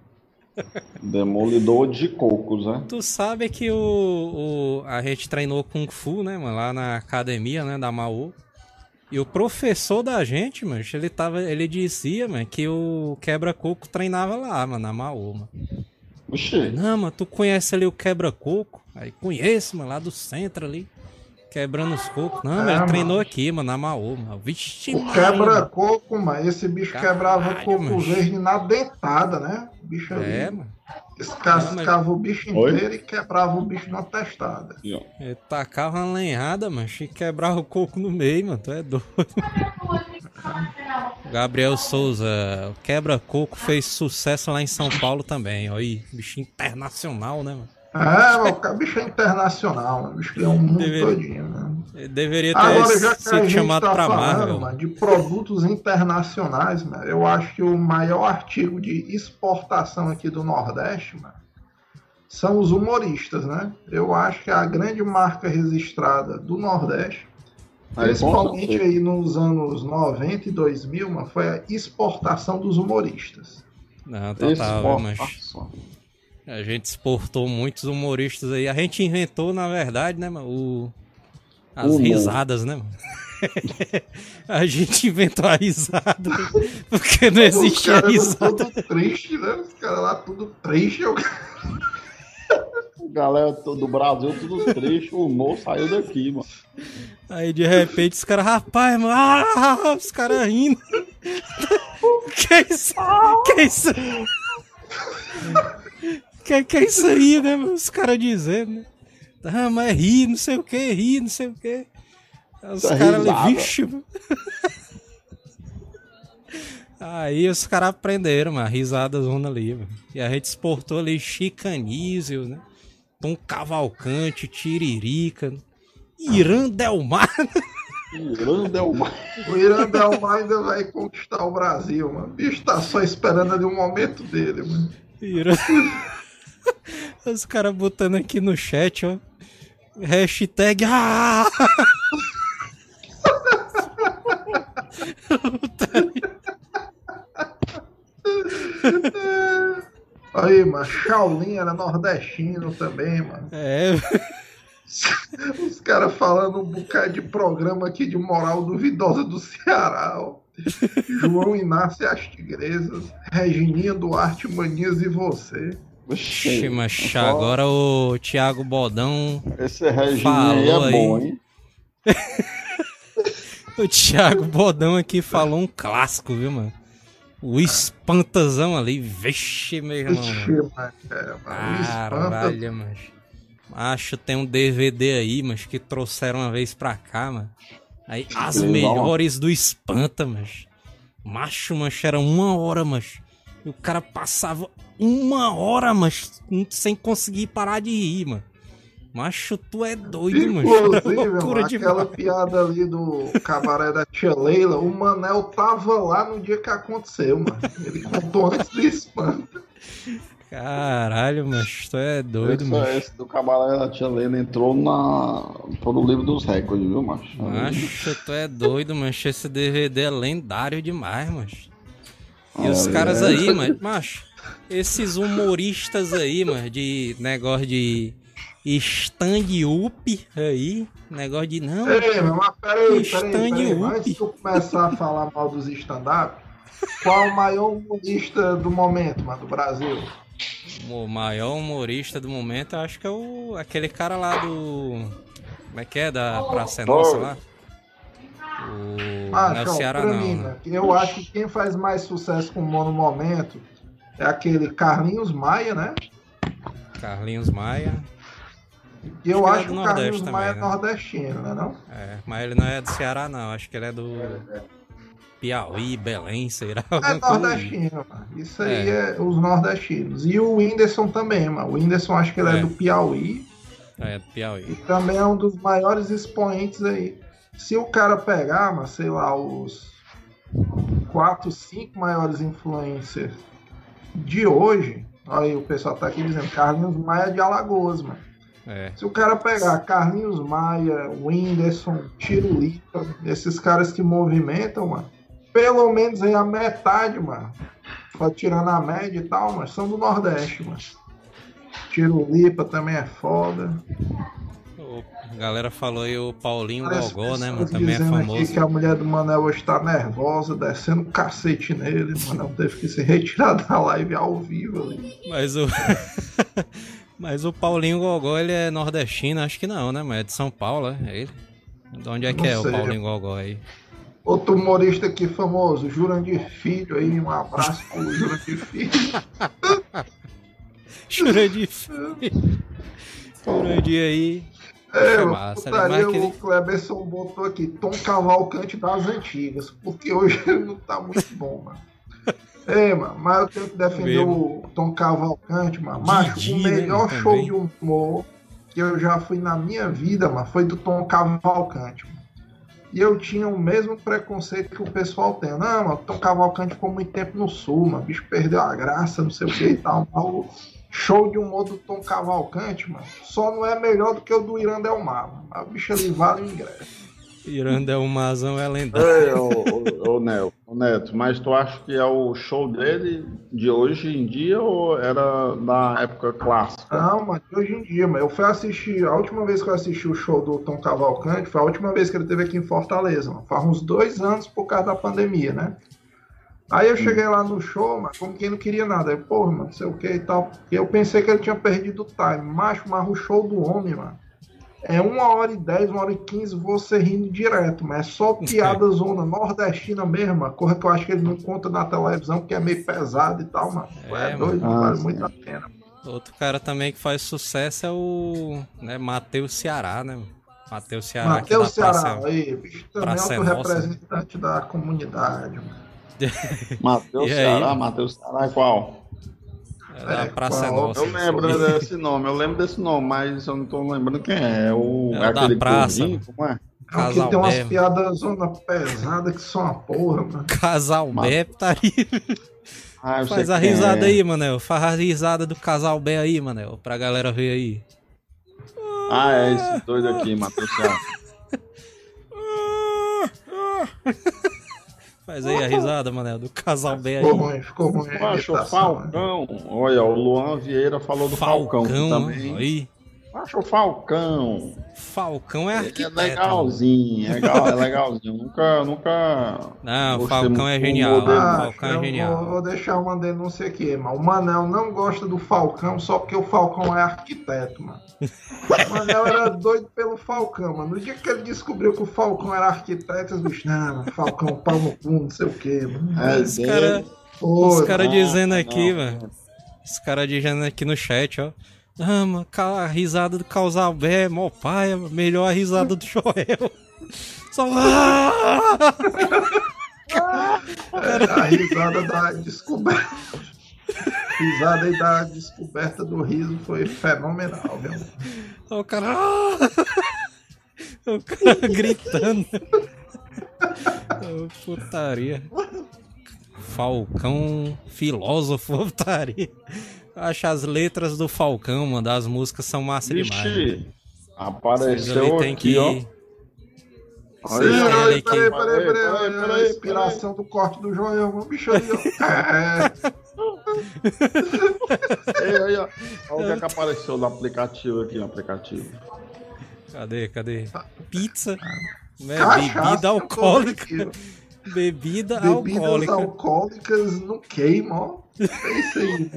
Demolidor de cocos, né? Tu sabe que o, o- a gente treinou Kung Fu, né, mano, lá na academia, né, da Maô. E o professor da gente, mano, ele tava, ele dizia, mano, que o quebra-coco treinava lá, mano, na Maô, mano. Oxi. Não, mano, tu conhece ali o quebra-coco? Aí conheço, mano, lá do centro ali. Quebrando os cocos. Não, mas É, ele mano. treinou aqui, mano, na Maô, mano. Vixe, O quebra-coco, mano, esse bicho Caralho, quebrava coco mano. verde na dentada, né? O bicho ali É, mano. descascava o bicho Oi? inteiro e quebrava o bicho na testada. Ele tacava uma lenhada, mano, e quebrava o coco no meio, mano. Tu é doido. Gabriel Souza, o quebra-coco fez sucesso lá em São Paulo também. Ó, aí, bicho internacional, né, mano? É, o bicho é internacional, mano. o bicho ganhou o mundo Deveria- todinho, né? Ele deveria ter Agora, já que a sido gente chamado tá pra falando, Marvel. mano, de produtos internacionais, mano, eu acho que o maior artigo de exportação aqui do Nordeste, mano, são os humoristas, né? Eu acho que a grande marca registrada do Nordeste, Aí, principalmente certeza. aí nos anos 90 e 2000, mano, foi a exportação dos humoristas. Não, total, mas Exportação. A gente exportou muitos humoristas aí. A gente inventou, na verdade, né, mano, o... as Humor. risadas, né, mano? a gente inventou a risada porque não Os existia caras risada. tudo triste, né? Os caras lá tudo triste. Eu... Galera do Brasil, tudo triste, o humor saiu daqui, mano. Aí de repente os caras, rapaz, mano, ah, os caras rindo. que isso? Que isso? Que, que é isso aí, né? mano? Os caras dizendo, né? Ah, mas ri, não sei o que, ri, não sei o que. Os Essa caras ali, vixe, mano. Aí os caras aprenderam, mano, a risada zona ali, mano. E a gente exportou ali Chicanísio, né? Tom Cavalcante, Tiririca, Irã Delmar. Iranda é o mais. O Irã Delmar ainda vai conquistar o Brasil, mano. O bicho tá só esperando ali um momento dele, mano. Irã. Os caras botando aqui no chat, ó. Hashtag. Ah! Aí, mano, Shaolin era nordestino também, mano. É, Os caras falando um bocado de programa aqui de moral duvidosa do Ceará, ó. João Inácio e as Tigresas, Regininha Duarte, Manias e você. Ixi, mas agora o Thiago Bodão. Esse Reginho aí Falou é aí. bom, hein? O Thiago Bodão aqui falou um clássico, viu, mano? O espantazão ali. Vixe, meu irmão. Ixi, mano. é, Caralho, mas. Acho tem um DVD aí, mas que trouxeram uma vez pra cá, mano. Aí as Legal. melhores do Espanta, mas. Macho, mas era uma hora, mas. E o cara passava uma hora, mas sem conseguir parar de rir, mano. Macho, tu é doido, mano. Inclusive, mano, loucura aquela demais. piada ali do cabaré da tia Leila, o Manel tava lá no dia que aconteceu, mano. Ele contou antes do espanto. Caralho, mas tu é doido, esse, mano. esse do Cabaré da Tia Lena entrou na, no livro dos recordes, viu, macho? Macho, tu é doido, macho. Esse DVD é lendário demais, macho. E Ah, os é. caras aí, mas, macho, esses humoristas aí, mano, de negócio de stand-up aí, negócio de não. Ei, mas peraí, peraí, Stand peraí. up. Antes de tu começar a falar mal dos stand-up, qual o maior humorista do momento, mano, do Brasil? O maior humorista do momento, eu acho que é o aquele cara lá do. Como é que é? Da Praça é Nossa lá? O. Ah, não é o Ceará, não. mim, né? Eu acho que quem faz mais sucesso com o humor no momento é aquele Carlinhos Maia, né? Carlinhos Maia. E eu Acho acho que é o Carlinhos Nordeste Maia é também, né? nordestino, né? Não? É, mas ele não é do Ceará, não. Acho que ele é do Piauí, Belém, sei lá. É nordestino, mano. Isso aí é. os nordestinos. E o Whindersson também, mano. O Whindersson acho que ele é, É. do Piauí É, do e Piauí. também é um dos maiores expoentes aí. Se o cara pegar, mas sei lá, os quatro, cinco maiores influencers de hoje, olha aí o pessoal tá aqui dizendo, Carlinhos Maia de Alagoas, mano. É. Se o cara pegar Carlinhos Maia, Whindersson, Tirulipa, esses caras que movimentam, mano, pelo menos aí a metade, mano, só tirando a média e tal, mas são do Nordeste, mano. Tirulipa também é foda. A galera falou aí o Paulinho Gogó, né, mano? Também é famoso. que a mulher do Manel hoje tá nervosa, descendo um cacete nele. O Manel teve que se retirar da live ao vivo ali. Mas o. Mas o Paulinho Gogó, ele é nordestino? Acho que não, né? Mas é de São Paulo, é ele? De onde é que Não é o. Paulinho Gogó aí? Outro humorista aqui famoso, Jurandir Filho aí, um abraço pro Jurandir Filho. Jurandir Filho. Jurandir aí. É, É eu massa, botaria mas aquele- o Cleberson botou aqui, Tom Cavalcante das antigas, porque hoje ele não tá muito bom, mano. É, mano, mas eu tenho que defender o Tom Cavalcante, mano. Macho, o né, melhor também. show de humor que eu já fui na minha vida, mano, foi do Tom Cavalcante, mano. E eu tinha o mesmo preconceito que o pessoal tem. Não, mano, o Tom Cavalcante ficou muito tempo no sul, mano. O bicho perdeu a graça, não sei o que e tal. Mas show de humor do Tom Cavalcante, mano, só não é melhor do que o do Irandelmar, mano. Mas o bicho ali vale o ingresso. Irandelmazão é lendário. Ei, ô, ô, ô, Nel- ô, Neto, mas tu acha que é o show dele de hoje em dia ou era da época clássica? Não, mas de hoje em dia, mano. Eu fui assistir. A última vez que eu assisti o show do Tom Cavalcante foi a última vez que ele teve aqui em Fortaleza, mano. Faz uns dois anos por causa da pandemia, né? Aí eu cheguei lá no show, mas como quem não queria nada. Aí, pô, mano, não sei o que e tal. E eu pensei que ele tinha perdido o time. Macho, mas o show do homem, mano. É uma hora e dez, uma hora e quinze, você rindo direto, mas é só piada zona nordestina mesmo, mano. Coisa que eu acho que ele não conta na televisão, porque é meio pesado e tal, mano. É, É, doido, mano. vale Ah, muito sim. a pena. Outro cara também que faz sucesso é o né, Matheus Ceará, né? Matheus Ceará. Matheus Ceará, Praça- aí, bicho, também é é outro Nossa. representante da comunidade, mano. Matheus? Ceará, Matheus Ceará é qual? É da É, Praça é qual? Nossa. Eu lembro desse nome, eu lembro desse nome, mas eu não tô lembrando quem é. É o É o da praça. como é? É que Casal tem umas piadas zona pesada que são uma porra, mano. Casal Mas- tá aí. Ah, Faz a risada é. aí, Manel. Faz a risada do Casal Bé aí, Manel. Pra galera ver aí. Ah, é esse doido aqui, Matheus. Faz aí a risada, Manel, do Casal Bé aí. Ficou ruim, ficou ruim. a Poxa, o imitação, né? Falcão. Olha, o Luan Vieira falou do Falcão, Falcão, também. aí. Acho o Falcão. Falcão é É arquiteto. mano. legalzinho, é, legal, é legalzinho. Nunca, nunca. Não, Falcão é genial. Ah, Falcão é genial. Vou, vou deixar uma denúncia aqui, mano. O Manel não gosta do Falcão só porque o Falcão é arquiteto, mano. O Manel era doido pelo Falcão, mano. No dia que ele descobriu que o Falcão era arquiteto, os bichos, não, mano, Falcão, pau no cu, não sei o quê, mano. É, Os caras cara não, dizendo não. aqui, mano. Os caras dizendo aqui no chat, ó. Ah, ca- a risada do Causal Bé, mó pai, melhor a risada do Joel. Só. Ah! É, a risada da descoberta. risada aí da descoberta do riso foi fenomenal, viu? O cara. O cara gritando. Ô, putaria. Falcão, filósofo, putaria. Acho as letras do Falcão, mano, das músicas são massa demais. né? Vixe, apareceu tem aqui, que. ó. Vocês Peraí, peraí, peraí, peraí, Peraí, peraí, peraí, peraí, a inspiração do corte do Joel, o bicho ali, ó. É, aí, ó. Olha o que, é que apareceu no aplicativo aqui no aplicativo. Cadê, cadê? Pizza. né, Bebida alcoólica. Bebida. Bebidas alcoólica. alcoólicas não queimam, ó. É isso aí.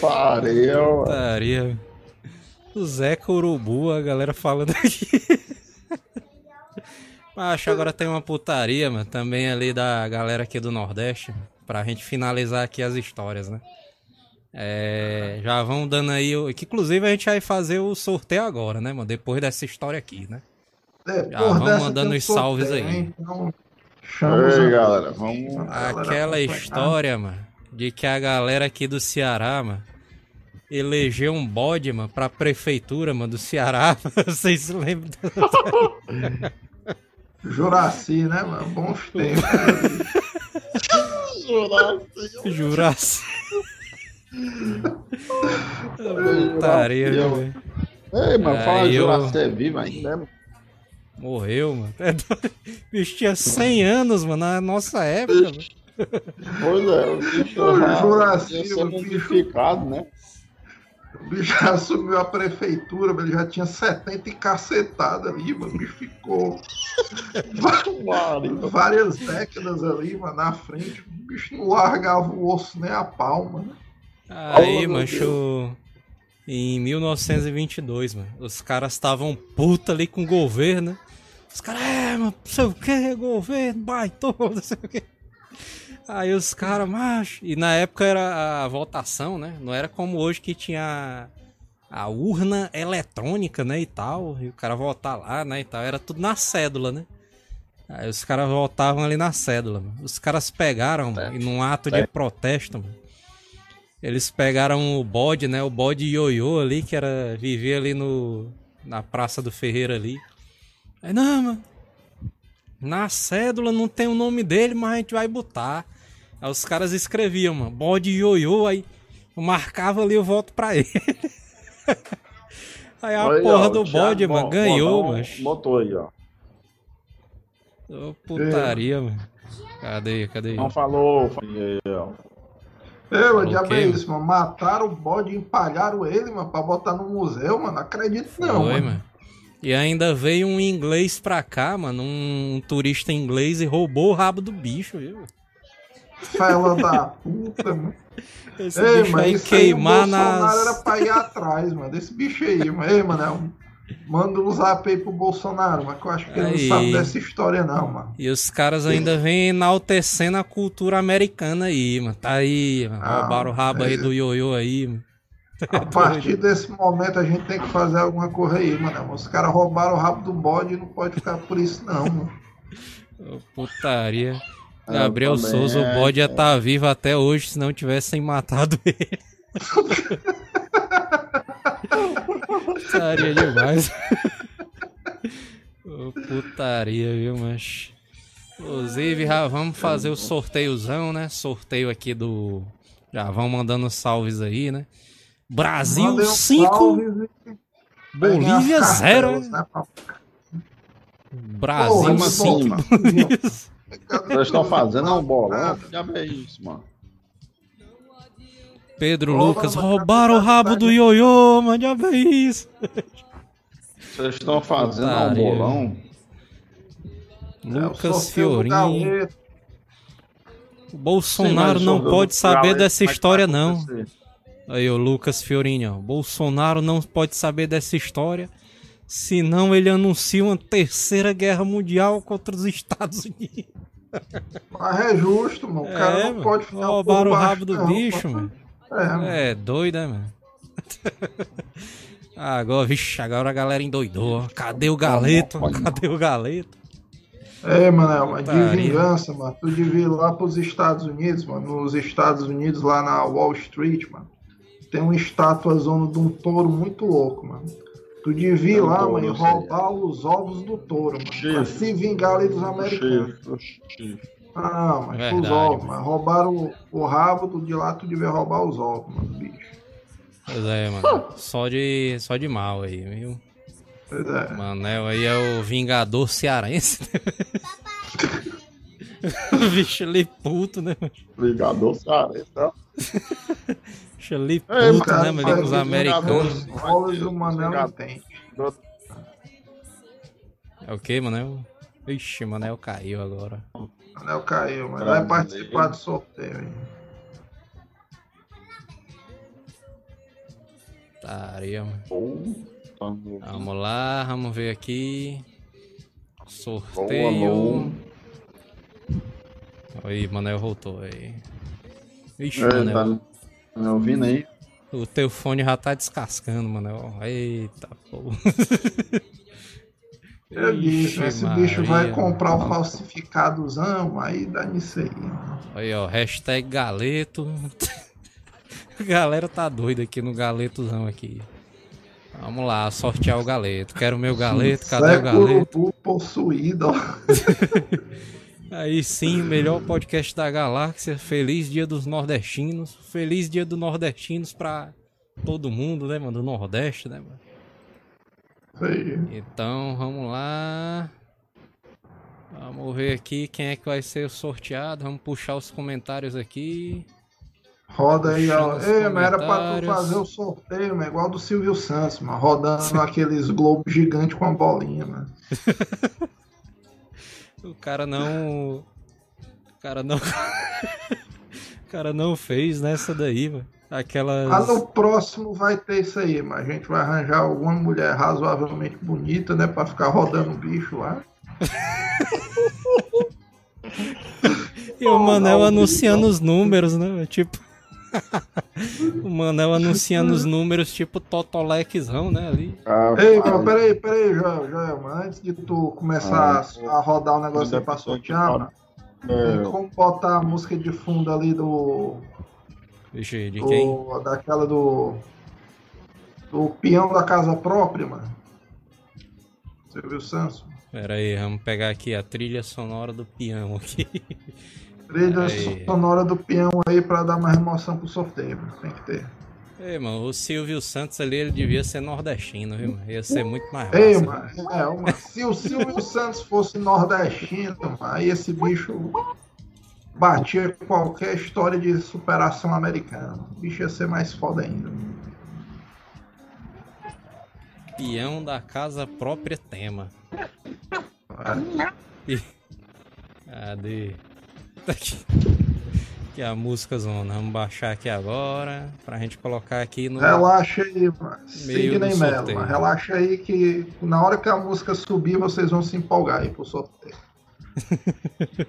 Pariu. Putaria. O Zeca Urubu, a galera falando aqui. Acho agora tem uma putaria, mano, também ali da galera aqui do Nordeste, pra gente finalizar aqui as histórias, né? É, já vão dando aí, o- que inclusive a gente vai fazer o sorteio agora, né, mano? Depois dessa história aqui, né? É, Já vamos dessa mandando os salves sorteio, aí. hein? Então, Ei, galera, aí, vamos- galera Aquela acompanhar. história, mano, de que a galera aqui do Ceará, mano, elegeu um bode, mano, pra prefeitura, mano, do Ceará. Vocês se lembram? Juraci, né, mano? Bons tempos. Juraci. Putaria, Eu- velho. Ei, mano, fala eu- Juraci é vivo ainda. né? Morreu, mano. É doido. O bicho tinha 100 anos, mano, na nossa época. mano. Pois é, o bicho Ô, já Juraci, ia ser o bicho. né? O bicho já assumiu a prefeitura, mas ele já tinha 70 e cacetada ali, mano. O bicho ficou várias décadas ali, mano, na frente. O bicho não largava o osso nem a palma. né? Aí, Oh, mancho, em 1922, mano, os caras estavam puta ali com o governo, né? Os caras, é, mano, não sei o que, governo, baitão, não sei o que. Aí os caras, macho, e na época era a votação, né? Não era como hoje que tinha a urna eletrônica, né, e tal, e o cara votar lá, né, e tal, era tudo na cédula, né? Aí os caras votavam ali na cédula, mano. Os caras pegaram, mano, e num ato de protesto, mano, Eles pegaram o bode, né? O bode ioiô ali, que era viver ali no na Praça do Ferreira ali. Aí, não, mano. Na cédula não tem o nome dele, mas a gente vai botar. Aí os caras escreviam, mano, bode ioiô, aí eu marcava ali o voto pra ele. aí a Aí, porra ó, do bode, mano, Bo- ganhou, mano. Botou aí, ó. Ô, putaria, mano. Cadê, cadê? Não falou. O diabo é isso, mano. Mataram o bode e empalharam ele, mano, pra botar no museu, mano. Não acredito não, Foi, mano. mano. E ainda veio um inglês pra cá, mano, um, um turista inglês e roubou o rabo do bicho, viu? Fela da puta, mano. Esse Ei, bicho mas aí aí queimar Bolsonaro nas... era pra ir atrás, mano. Desse bicho aí, mano. Ei, mano, é manda um zap aí pro Bolsonaro, mas que eu acho que ele Aí. não sabe dessa história, não, mano. E os caras ainda vêm enaltecendo a cultura americana aí, mano. Tá aí, mano. Ah, Roubaram o rabo aí é. do ioiô aí, mano. A partir desse momento a gente tem que fazer alguma coisa aí, mano. Os caras roubaram o rabo do bode e não pode ficar por isso, não, mano. Putaria. É, Gabriel também, Souza, o é, bode ia estar vivo até hoje se não tivessem matado ele. Putaria demais. Ô, putaria, viu, mas. Inclusive, já vamos fazer o sorteiozão, né? Sorteio aqui do. Já vão mandando salves aí, né? Brasil Mandem um 5, salve e peguem Bolívia as 0. cartelas, né, Brasil Porra, Como assim, 5. Vocês estão fazendo um bolão? Que diabo é isso, mano? Pedro Lucas, roubaram o rabo do ioiô, mano. Já vê isso. Vocês estão fazendo um bolão? É, Lucas Fiorinho. O Bolsonaro Sim, não pode saber dessa é história, não. Aí, o Lucas Fiorinho, ó. Bolsonaro não pode saber dessa história, senão ele anuncia uma terceira guerra mundial contra os Estados Unidos. Mas é justo, mano. O cara não mano. pode ficar Roubaram o rabo do não, bicho, mano. mano. É, mano. É, doido, né, mano? agora, vixe, agora a galera endoidou. Cadê o galeto? Não. Cadê o galeto? É, mano, é uma de vingança, mano. Tu devia ir lá pros Estados Unidos, mano. Nos Estados Unidos, lá na Wall Street, mano. Tem uma estátua zona de um touro muito louco, mano. Tu devia ir É lá, mano, e roubar os ovos do touro, mano. Pra se vingar ali dos americanos. Chifre, chifre. Ah, mas Verdade, os ovos, mano. mano. Roubaram o, o rabo do de lá, tu devia roubar os ovos, mano, bicho. Pois é, mano. Só de, só de mal aí, viu? Pois é. Manel aí é o Vingador Cearense. o bicho ali puto, né? mano? Ligador, cara. Bicho ali É, puto, cara, né, mano? Com os os americanos. Os ovos do Manel entende. É o que, Manel? Ixi, Manel caiu agora. Manel caiu, mas vai participar do sorteio aí. Taria, mano. Boa, Vamos lá, vamos ver aqui. boa, Sorteio. Aí, Manel voltou aí. Ixi, É, Manel. tá me ouvindo aí? O teu fone já tá descascando, Manel. Eita, pô. Disse, Ixi, esse bicho vai Maria. comprar o falsificadozão, aí dá nisso aí. Aí, ó, hashtag galeto. A galera tá doida aqui no galetozão aqui. Vamos lá, sortear o galeto. Quero o meu galeto, cadê o galeto? do possuído, ó. Aí sim, melhor podcast da galáxia. Feliz dia dos nordestinos. Feliz dia dos nordestinos pra todo mundo, né, mano? Do Nordeste, né, mano? Aí. Então, vamos lá. Vamos ver aqui quem é que vai ser o sorteado. Vamos puxar os comentários aqui. Roda aí, ó. Ei, mas era pra tu fazer o sorteio, mano, igual do Silvio Santos, mano. Rodando aqueles globos gigantes com a bolinha, mano. O cara não. O cara não. o cara não fez nessa daí, mano. Aquelas. Ah, no próximo vai ter isso aí, mas a gente vai arranjar alguma mulher razoavelmente bonita, né? Pra ficar rodando o bicho lá. E o Manel anunciando os números, né? Tipo. o Manel anunciando os números, tipo Totolequezão, né? Ali. Ah, Ei, mas peraí, peraí, Joel, Joel, mas antes de tu começar a, a rodar o negócio aí pra sortear, mano, tem É, como botar a música de fundo ali do. Vixe, de quem? Do, daquela do. Do peão da casa própria, mano. Silvio Santos. Pera aí, vamos pegar aqui a trilha sonora do peão aqui. Trilha Aí. sonora do peão aí pra dar mais emoção pro sorteio. Tem que ter. Ei, mano, o Silvio Santos ali, ele devia ser nordestino, viu, mano? Ia ser muito mais Ei, mano, é, uma- se o Silvio Santos fosse nordestino, mano, aí esse bicho batia qualquer história de superação americana. O bicho ia ser mais foda ainda. Peão da casa própria tema. Cadê? Tá aqui. Aqui a música zona. Vamos baixar aqui agora. Pra gente colocar aqui no. Relaxa aí, Sidney do Mello. Relaxa aí que na hora que a música subir, vocês vão se empolgar aí pro sorteio.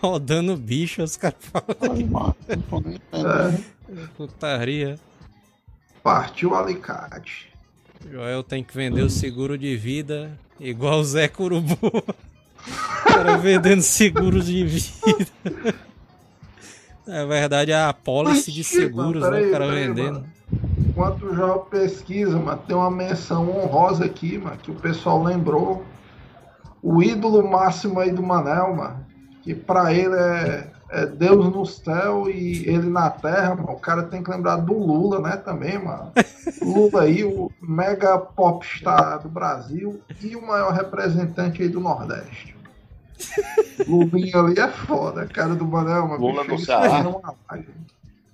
Rodando bicho, os caras falam. É, putaria. partiu o alicate. Joel tem que vender o seguro de vida igual o Zé Curubu. O cara vendendo seguros de vida. Na verdade, é a apólice de Ixi, mano, seguros, né? O cara peraí, vendendo. mano. Enquanto o Joel pesquisa, mano, tem uma menção honrosa aqui, mano, que o pessoal lembrou. O ídolo máximo aí do Manel, mano, que pra ele é, é Deus no céu e ele na terra, mano. O cara tem que lembrar do Lula, né, também, mano. Lula aí, o mega popstar do Brasil e o maior representante aí do Nordeste. Lulinha ali é foda, cara do Manel, mano. Lula bicho, do ele Ceará. uma. O É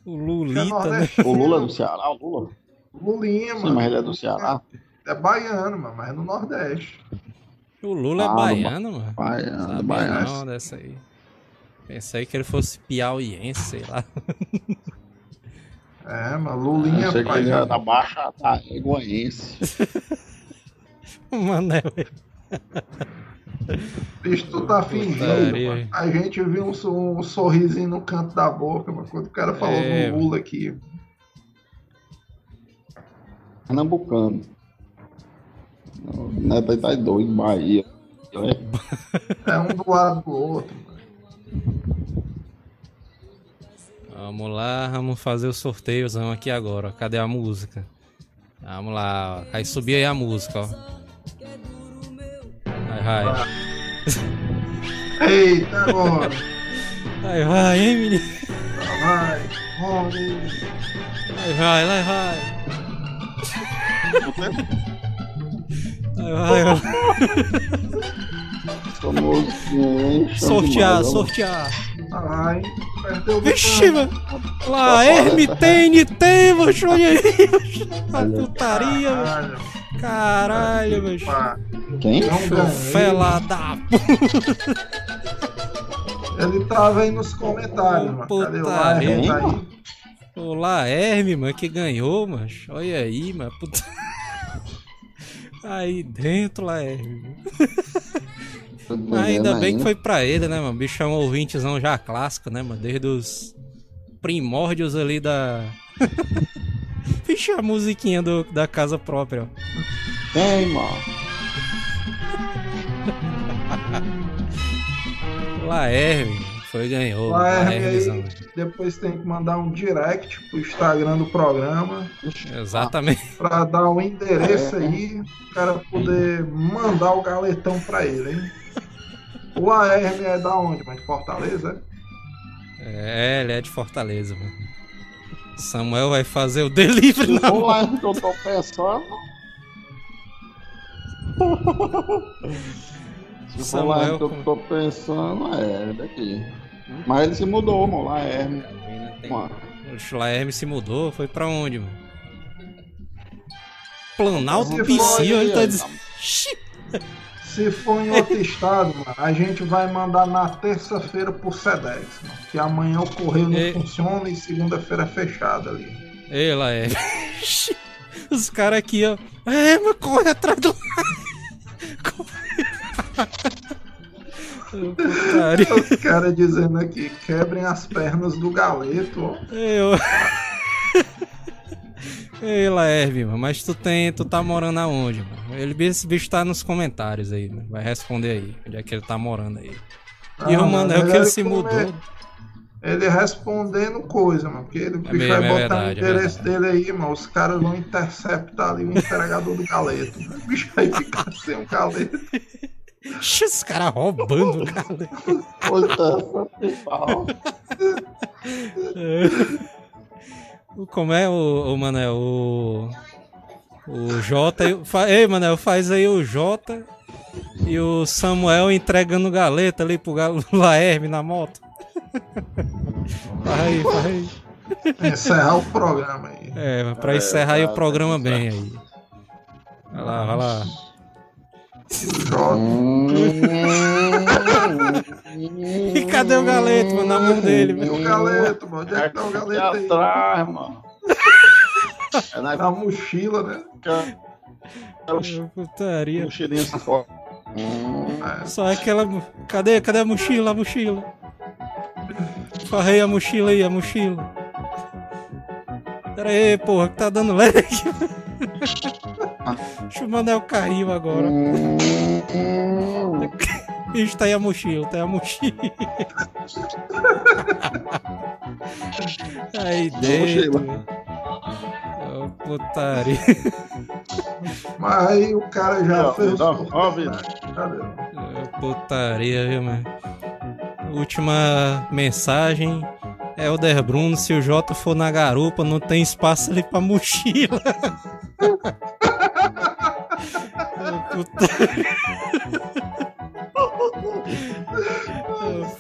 Lulita, né? nordestino, O Lula é do Ceará, o Lula? Lulinha, Sim, mano. mas ele é do Ceará. É baiano, mano, mas é no Nordeste. O Lula é Ah, baiano, mano. Baiano, Sabia baiano. não dessa aí. Pensei que ele fosse piauiense, sei lá. É, mano, Lulinha ele era baiano. da Baixa da Iguaense. Manel. Bicho, tu tá fingindo. A gente viu um, um sorrisinho no canto da boca, mano, quando o cara falou É, do Lula aqui. Pernambucano. O Neto aí tá doido, Bahia. É um do lado do outro, mano. Vamos lá, vamos fazer o sorteiozão aqui agora. Cadê a música? Vamos lá, ó. Aí subir aí a música, ó. Vai, vai. Eita, agora. Vai, vai, hein, menino? Vai, roda aí. Vai, vai, vai, vai. Vai, vai, Sortear, sortear. Ai, apertei o Vixe, mano. Lá, Herme, TNT, macho, olha aí. putaria, macho. Caralho. Macho. Pá, Quem? Fela da Ele tava aí nos comentários, mano. Cadê o lá? Putaria. Tá aí. Olá, Herme, mano, que ganhou, macho. Olha aí, mano. Puta... Aí dentro, lá, Mas ainda bem que foi pra ele, né, mano? O bicho é um ouvintezão já clássico, né, mano? Desde os primórdios ali da. Vixe, a musiquinha do, da casa própria, ó. Tem, mano. Laerme, foi ganhou. Laerme Laermezão. aí, depois tem que mandar um direct pro Instagram do programa Exatamente. pra dar o endereço aí, o cara poder mandar o galetão pra ele, hein? O Laerme é da onde, mano? De Fortaleza? É, ele é de Fortaleza, mano. Samuel vai fazer o delivery na Vamos lá que eu tô pensando. Se for Samuel lá que eu tô pensando, é daqui. Mas ele se mudou, mano. Lá é. Mano. O Laerme se mudou, foi pra onde, mano? Planalto for ele tá dizendo. Se for em outro estado, mano, a gente vai mandar na terça-feira pro Sedex, mano. Que amanhã o correio não E- funciona e segunda-feira é fechado ali. Ei, Laerme. Xi! Os caras aqui, ó. É, mas corre atrás do. Os caras dizendo aqui, quebrem as pernas do galeto, ó. Eu. Ei, Laerve, mano, mas tu tem. Tu tá morando aonde, mano? Ele, esse bicho tá nos comentários aí, mano. Vai responder aí. Onde é que ele tá morando aí. E Ah, o Manel que ele se mudou. ele respondendo coisa, mano. Porque ele, o bicho mesmo, vai é botar verdade, o é endereço dele aí, mano. Os caras vão interceptar ali o entregador do galeto. O bicho vai ficar sem um galeto. Ixi, Os caras roubando. O- Como é o, o Manel? O. O Jota. e Ei, Manel, faz aí o Jota e o Samuel entregando galeta ali pro Gal- Laerme na moto. Faz aí, faz aí. Encerrar o programa aí. É, pra encerrar aí o programa bem aí. Vai lá, vai lá. E cadê o galeto, mano, na mão dele, velho? O galeto, mano. Onde é que tá o galeto aí? atrás, mano. É na Na mochila, né? Putaria. mochilinha assim, ó. É. Só aquela. Cadê? Cadê a mochila? A mochila. Farrei a mochila aí, a mochila. Pera aí, porra, que tá dando lag Deixa o Manel caiu agora. Bicho, tá aí a mochila, tá aí a mochila. aí dentro. Ô, putaria. Mas aí o cara já Ó, fez o ó, sorteio, ó, né? Vitor. Cadê? Ô, Putaria, viu, mano? Última mensagem. É o Der Bruno, se o Jota for na garupa, não tem espaço ali pra mochila.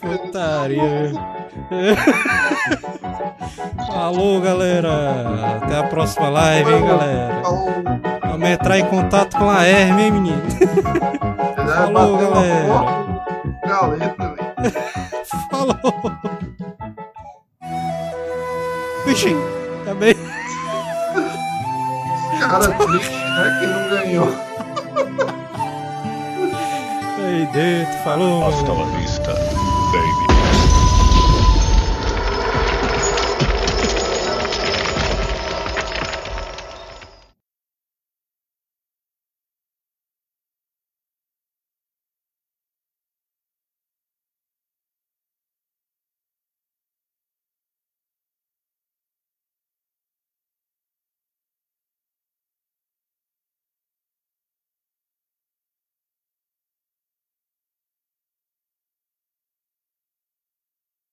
Putaria. Falou, galera. Até a próxima live, hein, galera. Vamos entrar em contato com a Herme, hein, menino? Falou, galera. Falou. Vixe, tá bem. Cara triste, né? Que não ganhou. Aí dentro, falou. Hasta la vista, baby.